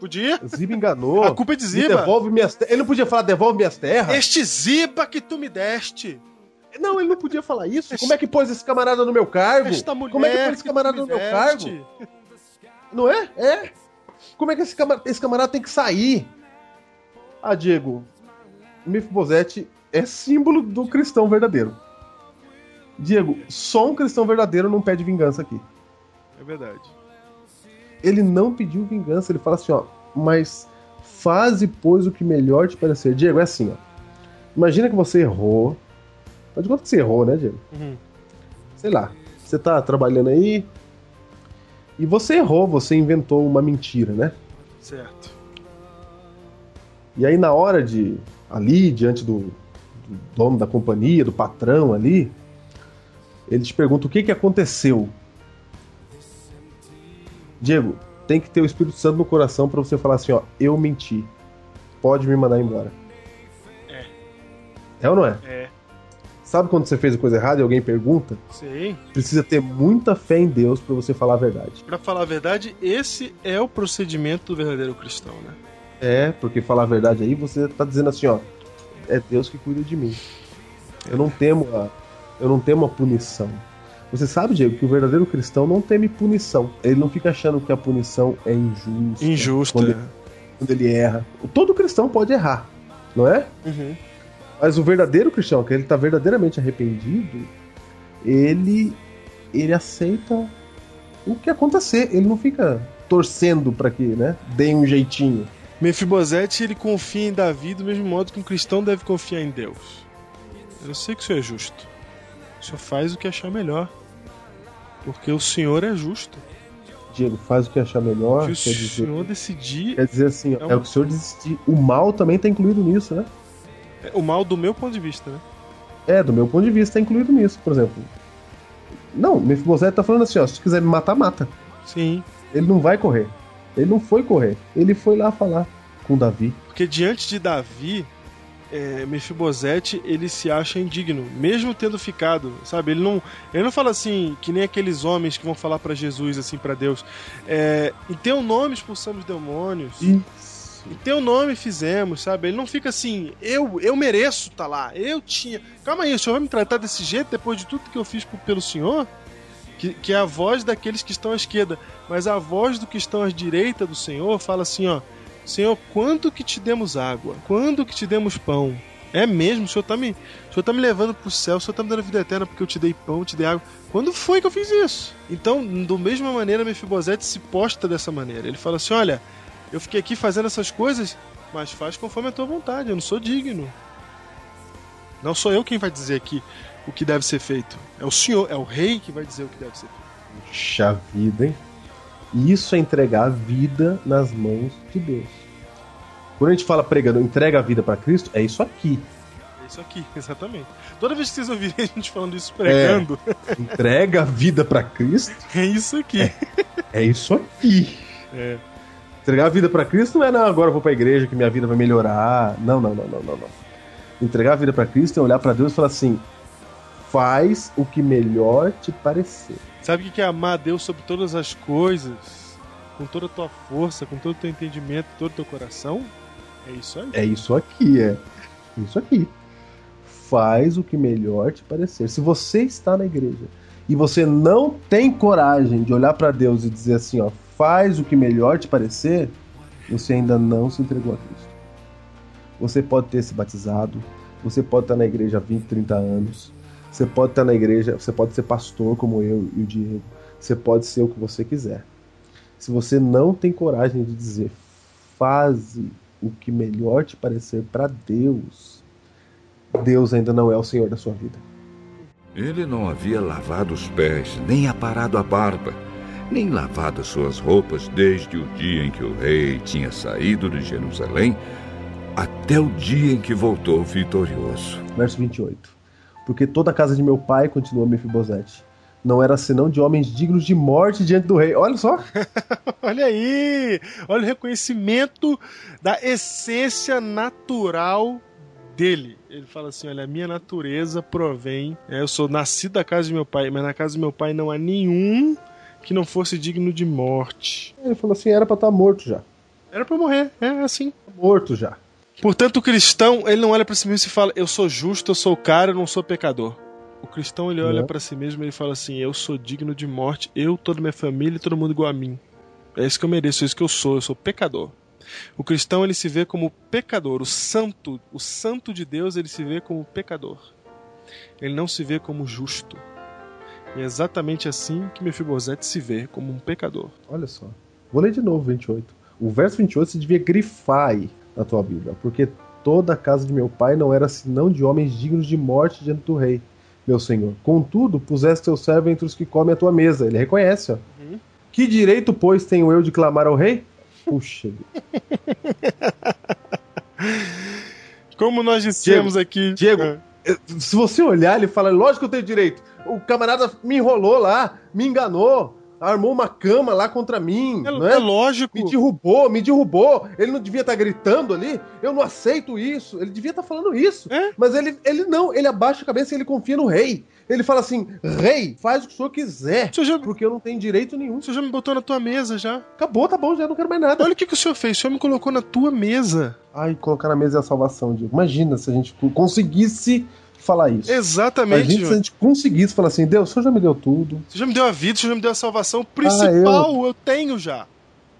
Podia? Ziba enganou. A culpa é de Ziba. Devolve minhas Ele não podia falar, devolve minhas terras. Este Ziba que tu me deste. Não, ele não podia falar isso. Como é que pôs esse camarada no meu cargo? Esta mulher Como é que pôs esse camarada no meu cargo? Não é? É. Como é que esse camarada, esse camarada tem que sair? Ah, Diego, Mefibosete é símbolo do cristão verdadeiro. Diego, só um cristão verdadeiro não pede vingança aqui. É verdade. Ele não pediu vingança, ele fala assim, ó, mas faze, pois, o que melhor te parecer. Diego, é assim, ó. Imagina que você errou. Faz de conta que você errou, né, Diego? Uhum. sei lá, você tá trabalhando aí e você errou, você inventou uma mentira, né? Certo. E aí na hora de ali diante do, do dono da companhia, do patrão ali, ele te pergunta o que que aconteceu. Diego, tem que ter o Espírito Santo no coração pra você falar assim, ó, eu menti. Pode me mandar embora. É. É ou não é? É. Sabe quando você fez a coisa errada e alguém pergunta? Sim. Precisa ter muita fé em Deus pra você falar a verdade. Pra falar a verdade, esse é o procedimento do verdadeiro cristão, né? É, porque falar a verdade aí, você tá dizendo assim, ó, é Deus que cuida de mim. Eu não temo a, eu não temo a punição. Você sabe, Diego, que o verdadeiro cristão não teme punição. Ele não fica achando que a punição é injusta. Injusta. Quando ele, quando ele erra. Todo cristão pode errar, não é? Uhum. Mas o verdadeiro cristão, que ele tá verdadeiramente arrependido, ele ele aceita o que acontecer. Ele não fica torcendo para que, né, dê um jeitinho. Mefibosete, ele confia em Davi do mesmo modo que um cristão deve confiar em Deus. Eu sei que isso é justo. O senhor faz o que achar melhor. Porque o senhor é justo. Diego, faz o que achar melhor. Se o Quer dizer, senhor decidir quer dizer assim, ó, É um- é o que o senhor desistir. O mal também tá incluído nisso, né? é o mal do meu ponto de vista, né? É, do meu ponto de vista, tá incluído nisso, por exemplo. Não, Mefibosete tá falando assim, ó, se tu quiser me matar, mata. Sim. Ele não vai correr. Ele não foi correr. Ele foi lá falar com Davi. Porque diante de Davi, é, Mefibosete ele se acha indigno, mesmo tendo ficado, sabe? Ele não, ele não fala assim que nem aqueles homens que vão falar para Jesus assim para Deus. É, em teu nome expulsamos demônios. Isso. Em teu nome fizemos, sabe? Ele não fica assim, eu eu mereço estar tá lá, eu tinha. Calma aí, o senhor vai me tratar desse jeito depois de tudo que eu fiz pelo senhor? Que, que é a voz daqueles que estão à esquerda, mas a voz do que estão à direita do Senhor fala assim, ó. Senhor, quando que te demos água? Quando que te demos pão? É mesmo, o Senhor tá me, o Senhor tá me levando pro céu, o Senhor tá me dando vida eterna porque eu te dei pão, te dei água. Quando foi que eu fiz isso? Então, da mesma maneira, Mefibosete se posta dessa maneira. Ele fala assim: olha, eu fiquei aqui fazendo essas coisas, mas faz conforme a tua vontade, eu não sou digno. Não sou eu quem vai dizer aqui o que deve ser feito. É o Senhor, é o Rei que vai dizer o que deve ser feito. Puxa vida, hein? Isso é entregar a vida nas mãos de Deus. Quando a gente fala pregando, entrega a vida para Cristo, é isso aqui. É isso aqui, exatamente. Toda vez que vocês ouvirem a gente falando isso pregando, é, entrega a vida para Cristo, é isso aqui. É, é isso aqui. É. Entregar a vida para Cristo não é não, agora eu vou para a igreja que minha vida vai melhorar. Não, não, não, não, não, não. Entregar a vida para Cristo é olhar para Deus e falar assim: faz o que melhor te parecer. Sabe o que é amar a Deus sobre todas as coisas? Com toda a tua força, com todo o teu entendimento, todo o teu coração? É isso aí. É isso aqui, é. Isso aqui. Faz o que melhor te parecer. Se você está na igreja e você não tem coragem de olhar para Deus e dizer assim, ó, faz o que melhor te parecer, você ainda não se entregou a Cristo. Você pode ter se batizado, você pode estar na igreja há 20, 30 anos, você pode estar na igreja, você pode ser pastor como eu e o Diego, você pode ser o que você quiser. Se você não tem coragem de dizer, faze o que melhor te parecer para Deus, Deus ainda não é o Senhor da sua vida. Ele não havia lavado os pés, nem aparado a barba, nem lavado suas roupas desde o dia em que o rei tinha saído de Jerusalém até o dia em que voltou vitorioso. Verso 28. Porque toda a casa de meu pai, continua Mefibosete, não era senão de homens dignos de morte diante do rei. Olha só. Olha aí. Olha o reconhecimento da essência natural dele. Ele fala assim: olha, a minha natureza provém. É, eu sou nascido da casa de meu pai, mas na casa do meu pai não há nenhum que não fosse digno de morte. Ele falou assim: era para estar tá morto já. Era para morrer, é assim. Morto já. Portanto, o cristão, ele não olha para si mesmo e fala: eu sou justo, eu sou cara, eu não sou pecador. O cristão ele olha para si mesmo e ele fala assim: Eu sou digno de morte, eu, toda minha família e todo mundo igual a mim. É isso que eu mereço, é isso que eu sou, eu sou pecador. O cristão ele se vê como pecador, o santo, o santo de Deus ele se vê como pecador. Ele não se vê como justo. E é exatamente assim que Mefibosete se vê como um pecador. Olha só. Vou ler de novo 28. O verso 28 você devia grifar aí na tua Bíblia, porque toda a casa de meu pai não era senão de homens dignos de morte diante do rei meu senhor. Contudo, puseste teu servo entre os que comem a tua mesa. Ele reconhece, ó. Uhum. Que direito, pois, tenho eu de clamar ao rei? Puxa. Como nós dissemos Diego, aqui. Diego, é. se você olhar, ele fala: lógico que eu tenho direito. O camarada me enrolou lá, me enganou armou uma cama lá contra mim. É, não é? é lógico. Me derrubou, me derrubou. Ele não devia estar tá gritando ali. Eu não aceito isso. Ele devia estar tá falando isso. É? Mas ele, ele não, ele abaixa a cabeça e ele confia no rei. Ele fala assim: Rei, faz o que o senhor quiser. O senhor já... Porque eu não tenho direito nenhum. O senhor já me botou na tua mesa já. Acabou, tá bom, já não quero mais nada. Olha o que, que o senhor fez. O senhor me colocou na tua mesa. Ai, colocar na mesa é a salvação, Diego. Imagina se a gente conseguisse falar isso. Exatamente. A gente, se a gente conseguisse falar assim, Deus, o Senhor já me deu tudo. Você já me deu a vida, o Senhor já me deu a salvação. O principal ah, eu... eu tenho já.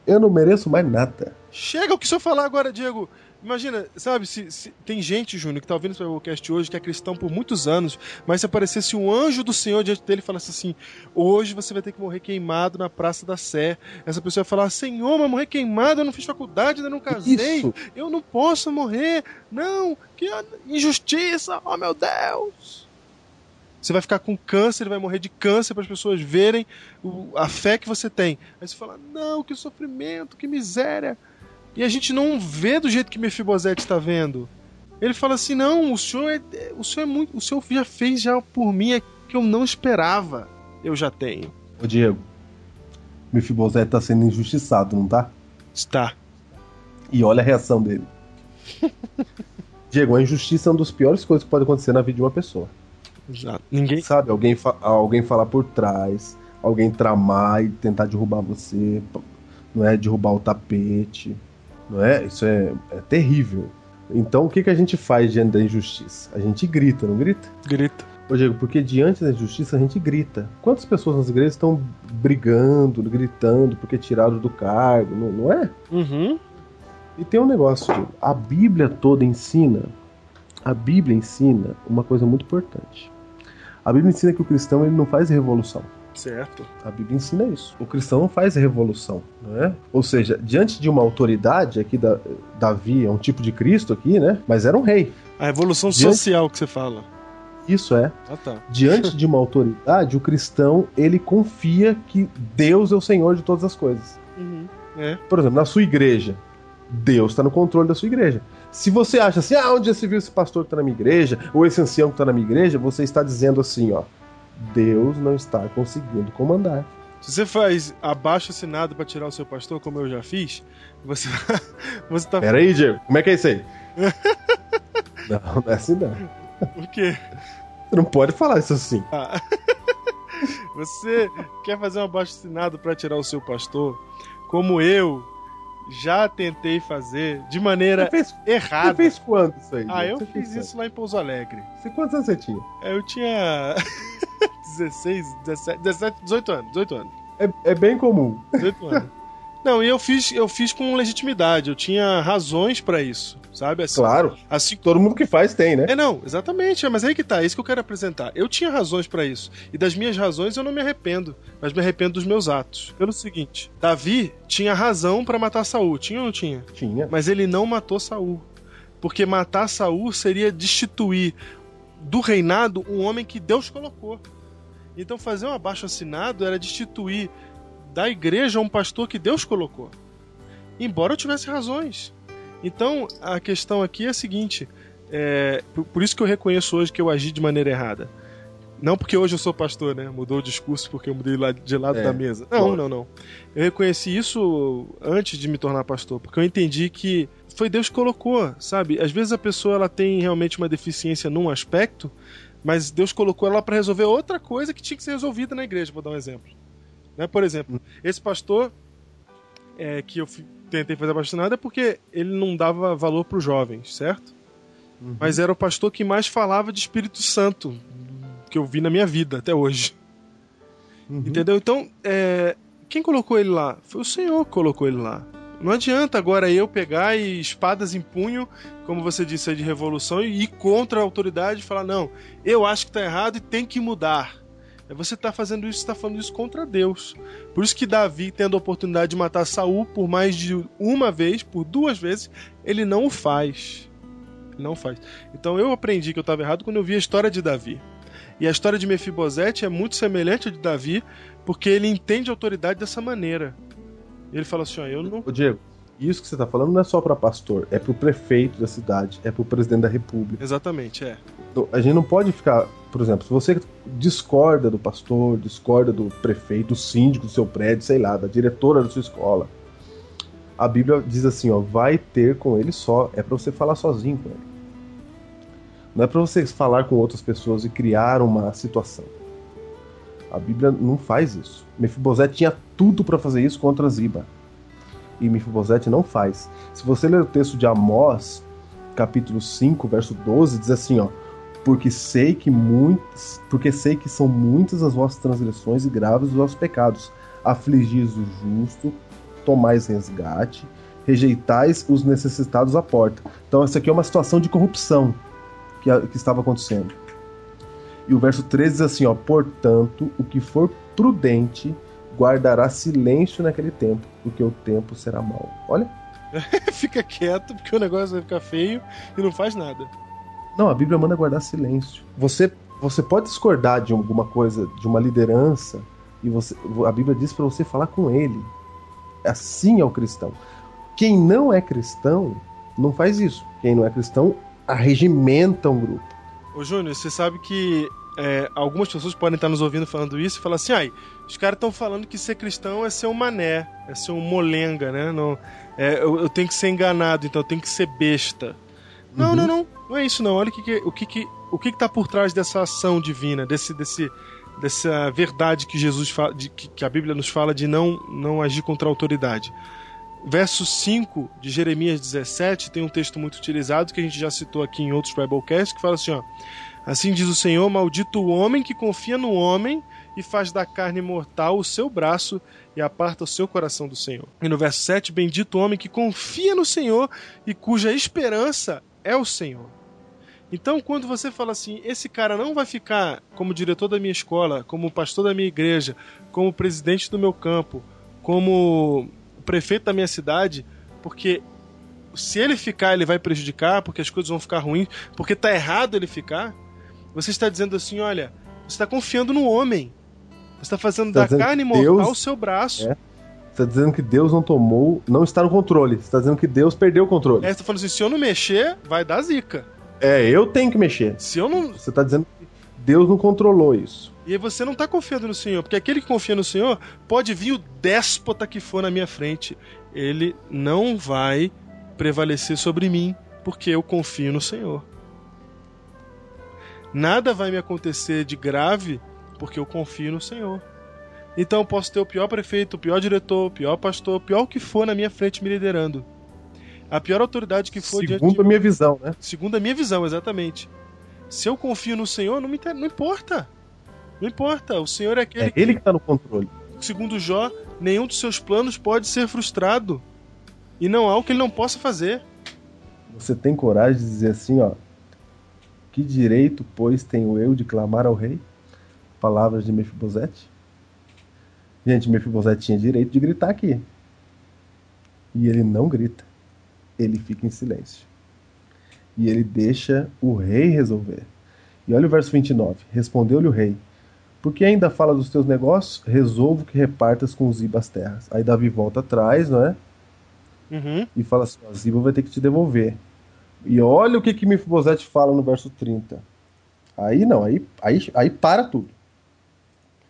Eu não mereço mais nada. Chega o que o senhor falar agora, Diego. Imagina, sabe, se, se, tem gente, Júnior, que tá ouvindo esse podcast hoje, que é cristão por muitos anos, mas se aparecesse um anjo do Senhor diante dele e falasse assim: hoje você vai ter que morrer queimado na Praça da Sé. Essa pessoa ia falar: Senhor, mas morrer queimado, eu não fiz faculdade, ainda não casei, Isso. eu não posso morrer. Não, que injustiça, oh meu Deus. Você vai ficar com câncer, vai morrer de câncer para as pessoas verem a fé que você tem. Aí você fala: não, que sofrimento, que miséria. E a gente não vê do jeito que Mefibosete está vendo. Ele fala assim: "Não, o senhor é, o senhor é muito, o senhor já fez já por mim é que eu não esperava. Eu já tenho." Ô Diego, Mefibosete está sendo injustiçado, não tá? Está. E olha a reação dele. Diego, a injustiça é uma das piores coisas que pode acontecer na vida de uma pessoa. Exato. Ninguém. Sabe, alguém, fa- alguém falar por trás, alguém tramar e tentar derrubar você, não é? Derrubar o tapete, não é? Isso é, é terrível. Então o que, que a gente faz diante da injustiça? A gente grita, não grita? Grita. Ô Diego, porque diante da injustiça a gente grita. Quantas pessoas nas igrejas estão brigando, gritando porque tiraram do cargo, não, não é? Uhum. E tem um negócio, Diego. A Bíblia toda ensina. A Bíblia ensina uma coisa muito importante. A Bíblia ensina que o cristão ele não faz revolução. Certo. A Bíblia ensina isso. O cristão não faz revolução, não é? Ou seja, diante de uma autoridade, aqui da, Davi é um tipo de Cristo aqui, né? Mas era um rei. A revolução Diante- social que você fala. Isso é. Ah, tá. Diante de uma autoridade, o cristão ele confia que Deus é o Senhor de todas as coisas. Uhum. É. Por exemplo, na sua igreja, Deus está no controle da sua igreja. Se você acha assim, ah, onde já se viu esse pastor que está na minha igreja, ou esse ancião que está na minha igreja, você está dizendo assim, ó, Deus não está conseguindo comandar. Se você faz abaixo assinado pra tirar o seu pastor, como eu já fiz, você, você tá. Pera aí, Diego, como é que é isso aí? não, não é assim não. O quê? Você não pode falar isso assim. Ah. Você quer fazer um abaixo assinado pra tirar o seu pastor, como eu já tentei fazer de maneira Você fez, você errada. fez quando isso aí? Ah, eu Você fiz isso lá em Pouso Alegre. Você, quantos anos você tinha? É, Eu tinha 16, 17, 17, 18 anos, 18 anos. É, é bem comum. 18 anos. Não, e eu fiz, eu fiz com legitimidade, eu tinha razões pra isso, sabe? Assim, Claro, assim todo mundo que faz tem, né? É, não, exatamente, é, mas aí que tá, é isso que eu quero apresentar. Eu tinha razões pra isso, e das minhas razões eu não me arrependo, mas me arrependo dos meus atos. Pelo seguinte, Davi tinha razão pra matar Saul, tinha ou não tinha? Tinha. Mas ele não matou Saul, porque matar Saul seria destituir do reinado um homem que Deus colocou. Então fazer um abaixo assinado era destituir da igreja um pastor que Deus colocou. Embora eu tivesse razões. Então a questão aqui é a seguinte: é, por, por isso que eu reconheço hoje que eu agi de maneira errada. Não porque hoje eu sou pastor, né? Mudou o discurso porque eu mudei de lado É, da mesa. Não, lógico. não, não. Eu reconheci isso antes de me tornar pastor, porque eu entendi que foi Deus que colocou, sabe? Às vezes a pessoa ela tem realmente uma deficiência num aspecto, mas Deus colocou ela para resolver outra coisa que tinha que ser resolvida na igreja. Vou dar um exemplo. Né? Por exemplo, esse pastor é, que eu tentei fazer apaixonado é porque ele não dava valor para os jovens, certo? Mas era o pastor que mais falava de Espírito Santo que eu vi na minha vida até hoje. Uhum. Entendeu? Então, é, quem colocou ele lá? Foi o Senhor que colocou ele lá. Não adianta agora eu pegar e espadas em punho, como você disse aí de revolução, e ir contra a autoridade e falar: não, eu acho que tá errado e tem que mudar. É Você tá fazendo isso, está falando isso contra Deus. Por isso que Davi, tendo a oportunidade de matar Saul por mais de uma vez, por duas vezes, ele não o faz. Ele não faz. Então eu aprendi que eu estava errado quando eu vi a história de Davi. E a história de Mefibosete é muito semelhante à de Davi, porque ele entende a autoridade dessa maneira. Ele fala assim: ó, eu não. Ô Diego, isso que você tá falando não é só pra pastor, é pro prefeito da cidade, é pro presidente da república. Exatamente, é. Então, A gente não pode ficar, por exemplo, se você discorda do pastor, discorda do prefeito, do síndico do seu prédio, sei lá, da diretora da sua escola, a Bíblia diz assim, ó, vai ter com ele só, é pra você falar sozinho com ele. Não é pra você falar com outras pessoas e criar uma situação. A Bíblia não faz isso. Mefibosete tinha tudo pra fazer isso contra Ziba. E Mefibosete não faz. Se você ler o texto de Amós, capítulo 5, verso 12, diz assim, ó: porque sei que muitas, porque sei que são muitas as vossas transgressões e graves os vossos pecados. Afligis o justo, tomais resgate, rejeitais os necessitados à porta. Então essa aqui é uma situação de corrupção que, que estava acontecendo. E o verso 13 diz assim, ó: "Portanto, o que for prudente guardará silêncio naquele tempo, porque o tempo será mau." Olha, Fica quieto, porque o negócio vai ficar feio e não faz nada. Não, a Bíblia manda guardar silêncio. Você, você pode discordar de alguma coisa, de uma liderança, e você, a Bíblia diz para você falar com ele. Assim é o cristão. Quem não é cristão não faz isso. Quem não é cristão arregimenta um grupo. Ô Júnior, você sabe que é, algumas pessoas podem estar nos ouvindo falando isso e falar assim: ai, os caras estão falando que ser cristão é ser um mané, é ser um molenga, né? Não, é, eu, eu tenho que ser enganado, então eu tenho que ser besta. Não, Uhum. não, não. Não é isso, não. Olha o que, que- o que, que, o que, que tá por trás dessa ação divina, desse, desse, dessa verdade que Jesus fala, de, que, que a Bíblia nos fala de não, não agir contra a autoridade. Verso 5 de Jeremias 17 tem um texto muito utilizado que a gente já citou aqui em outros Biblecasts que fala assim: ó, Assim diz o Senhor: Maldito o homem que confia no homem e faz da carne mortal o seu braço e aparta o seu coração do Senhor. E no verso 7, bendito o homem que confia no Senhor e cuja esperança é o Senhor. Então, quando você fala assim, esse cara não vai ficar como diretor da minha escola, como pastor da minha igreja, como presidente do meu campo, como prefeito da minha cidade, porque se ele ficar, ele vai prejudicar, porque as coisas vão ficar ruins, porque tá errado ele ficar. Você está dizendo assim, olha, você está confiando no homem. Você está fazendo Tá da carne mortal Deus- o seu braço. É. Você tá dizendo que Deus não tomou, não está no controle. Você tá dizendo que Deus perdeu o controle. É, você tá falando assim, se eu não mexer, vai dar zica. É, eu tenho que mexer. Se eu não. Você tá dizendo que Deus não controlou isso. E aí você não tá confiando no Senhor, porque aquele que confia no Senhor pode vir o déspota que for na minha frente. Ele não vai prevalecer sobre mim, porque eu confio no Senhor. Nada vai me acontecer de grave, porque eu confio no Senhor. Então eu posso ter o pior prefeito, o pior diretor, o pior pastor, o pior que for na minha frente me liderando. A pior autoridade que for de Segundo a minha visão, né? Segundo a minha visão, exatamente. Se eu confio no Senhor, não, me inter... não importa. Não importa. O Senhor é aquele É ele que tá no controle. segundo Jó, nenhum dos seus planos pode ser frustrado. E não há o que ele não possa fazer. Você tem coragem de dizer assim, ó. Que direito, pois, tenho eu de clamar ao rei? Palavras de Mefibosete. Gente, Mefibosete tinha direito de gritar aqui. E ele não grita. Ele fica em silêncio. E ele deixa o rei resolver. E olha o verso 29. Respondeu-lhe o rei: Por que ainda fala dos teus negócios? Resolvo que repartas com Ziba as terras. Aí Davi volta atrás, não é? Uhum. e fala assim: Ziba vai ter que te devolver. E olha o que que Mefibosete fala no verso 30. Aí não, aí, aí, aí para tudo.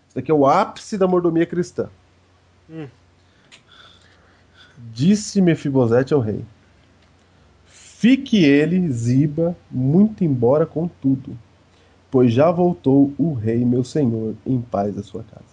Isso aqui é o ápice da mordomia cristã. Hum. Disse Mefibosete ao rei: Fique ele, Ziba, muito embora com tudo, pois já voltou o rei, meu senhor, em paz à sua casa.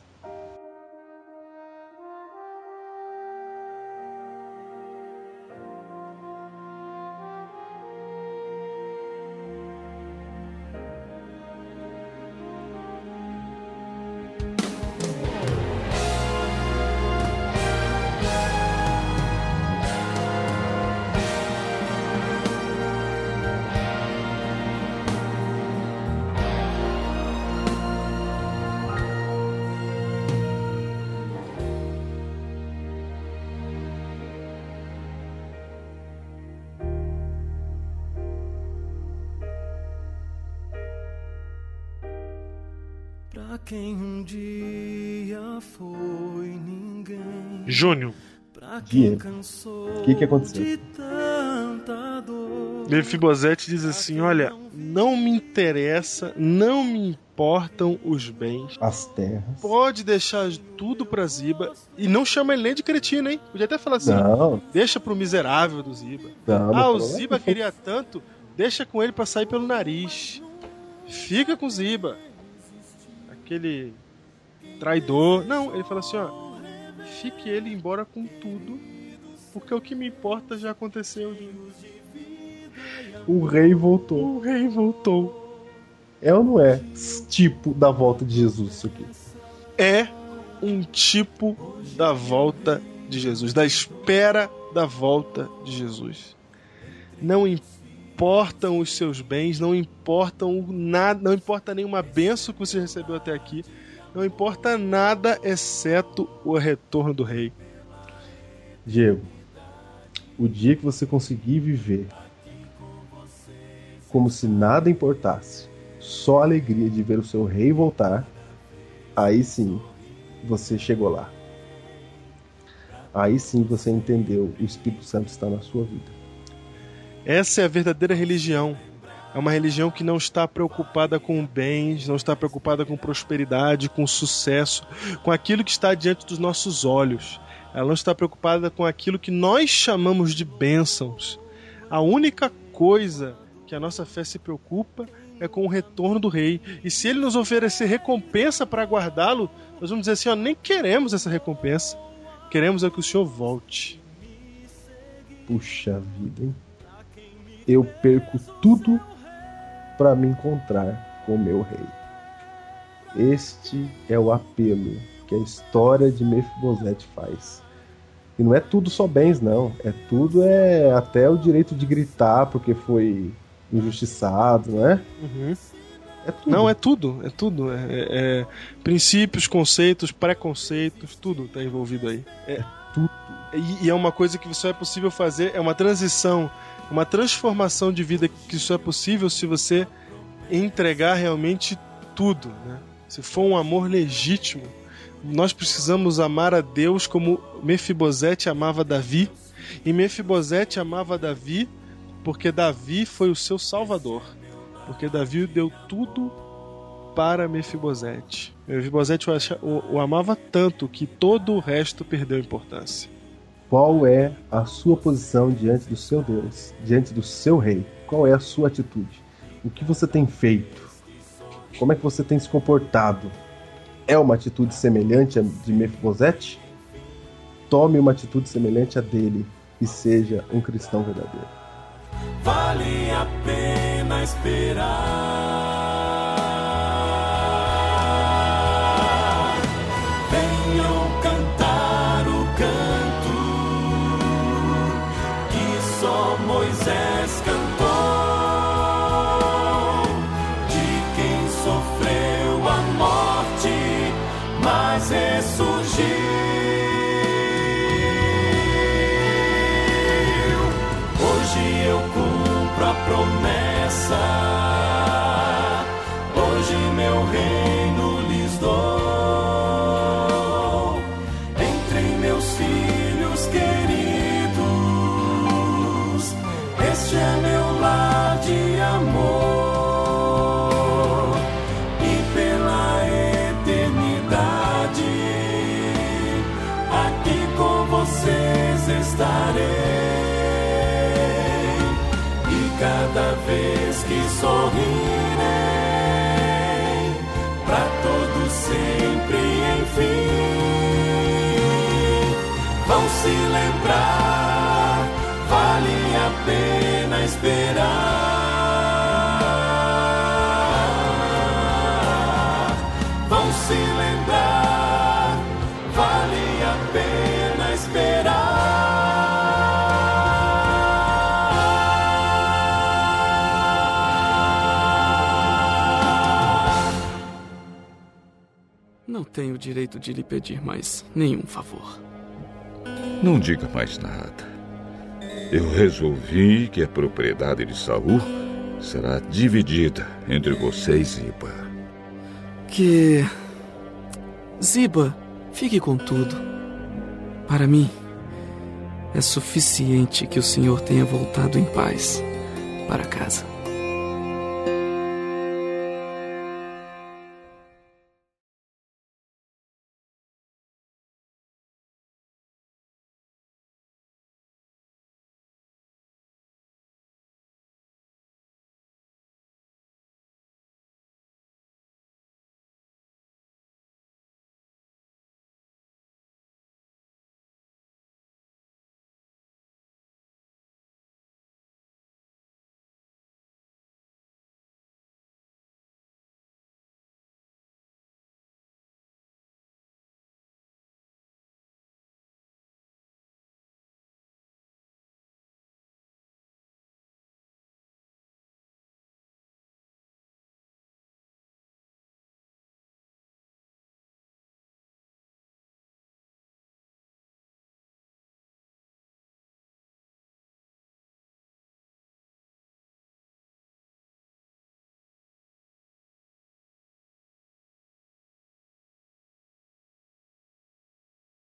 Júnior, Pra quem Diego, cansou o que que aconteceu? Mefibosete diz assim: Olha, não me interessa, não me importam os bens. As terras. Pode deixar tudo pra Ziba. E não chama ele nem de cretino, hein? Podia até falar assim: Não, deixa pro miserável do Ziba. não. Ah, o Ziba queria tanto, deixa com ele pra sair pelo nariz. Fica com o Ziba. Aquele traidor. Não, ele fala assim, ó. Fique ele embora com tudo, porque o que me importa já aconteceu. O rei voltou. O rei voltou. É ou não é tipo da volta de Jesus isso aqui? É um tipo da volta de Jesus, da espera da volta de Jesus. Não importam os seus bens, não importam nada, não importa nenhuma benção que você recebeu até aqui, não importa nada exceto o retorno do rei. Diego, o dia que você conseguir viver como se nada importasse, só a alegria de ver o seu rei voltar, aí sim você chegou lá. Aí sim você entendeu o Espírito Santo está na sua vida. Essa é a verdadeira religião. É uma religião que não está preocupada com bens, não está preocupada com prosperidade, com sucesso, com aquilo que está diante dos nossos olhos. Ela não está preocupada com aquilo que nós chamamos de bênçãos. A única coisa que a nossa fé se preocupa é com o retorno do rei. E se ele nos oferecer recompensa para guardá-lo, nós vamos dizer assim: ó, nem queremos essa recompensa. Queremos é que o senhor volte. Puxa vida, hein? Eu perco tudo para me encontrar com meu rei. Este é o apelo que a história de Mefibosete faz. E não é tudo só bens, não. É tudo é até o direito de gritar porque foi injustiçado, não é? Uhum. É tudo. Não, é tudo, é tudo. É, é- é princípios, conceitos, preconceitos, tudo está envolvido aí. É tudo. E, e é uma coisa que só é possível fazer, é uma transição, uma transformação de vida que só é possível se você entregar realmente tudo, né? Se for um amor legítimo, nós precisamos amar a Deus como Mefibosete amava Davi, e Mefibosete amava Davi porque Davi foi o seu salvador. Porque Davi deu tudo para Mefibosete. Mefibosete o, o amava tanto que todo o resto perdeu importância. Qual é a sua posição diante do seu Deus, diante do seu rei? Qual é a sua atitude? O que você tem feito? Como é que você tem se comportado? É uma atitude semelhante à de Mefibosete? Tome uma atitude semelhante à dele e seja um cristão verdadeiro. Vale a pena esperar. Não tenho o direito de lhe pedir mais nenhum favor. Não diga mais nada. Eu resolvi que a propriedade de Saul será dividida entre você e Ziba. Que. Ziba, fique com tudo. Para mim, é suficiente que o senhor tenha voltado em paz para casa.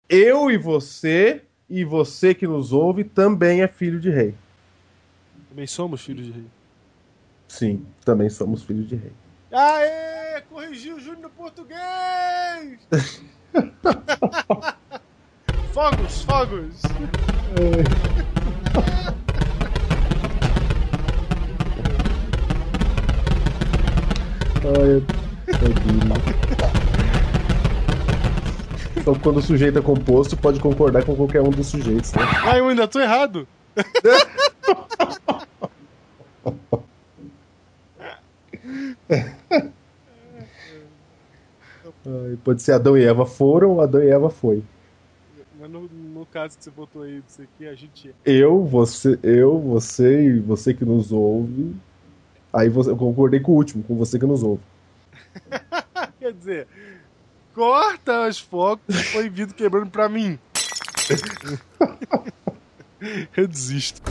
eu e você, e você que nos ouve, também é filho de rei. Também somos filhos de rei. Sim, também somos filhos de rei. Aê! Corrigiu o Júnior no português! fogos, fogos! É. Ai, eu... eu... Então, quando o sujeito é composto, pode concordar com qualquer um dos sujeitos. Né? Ah, eu ainda tô errado. Pode ser Adão e Eva foram ou Adão e Eva foi. Mas no, no caso que você botou aí disso aqui, a gente. Eu, você, eu, você e você que nos ouve. Aí você, eu concordei com o último, com você que nos ouve. Quer dizer, corta os focos e põe vidro quebrando pra mim. eu desisto.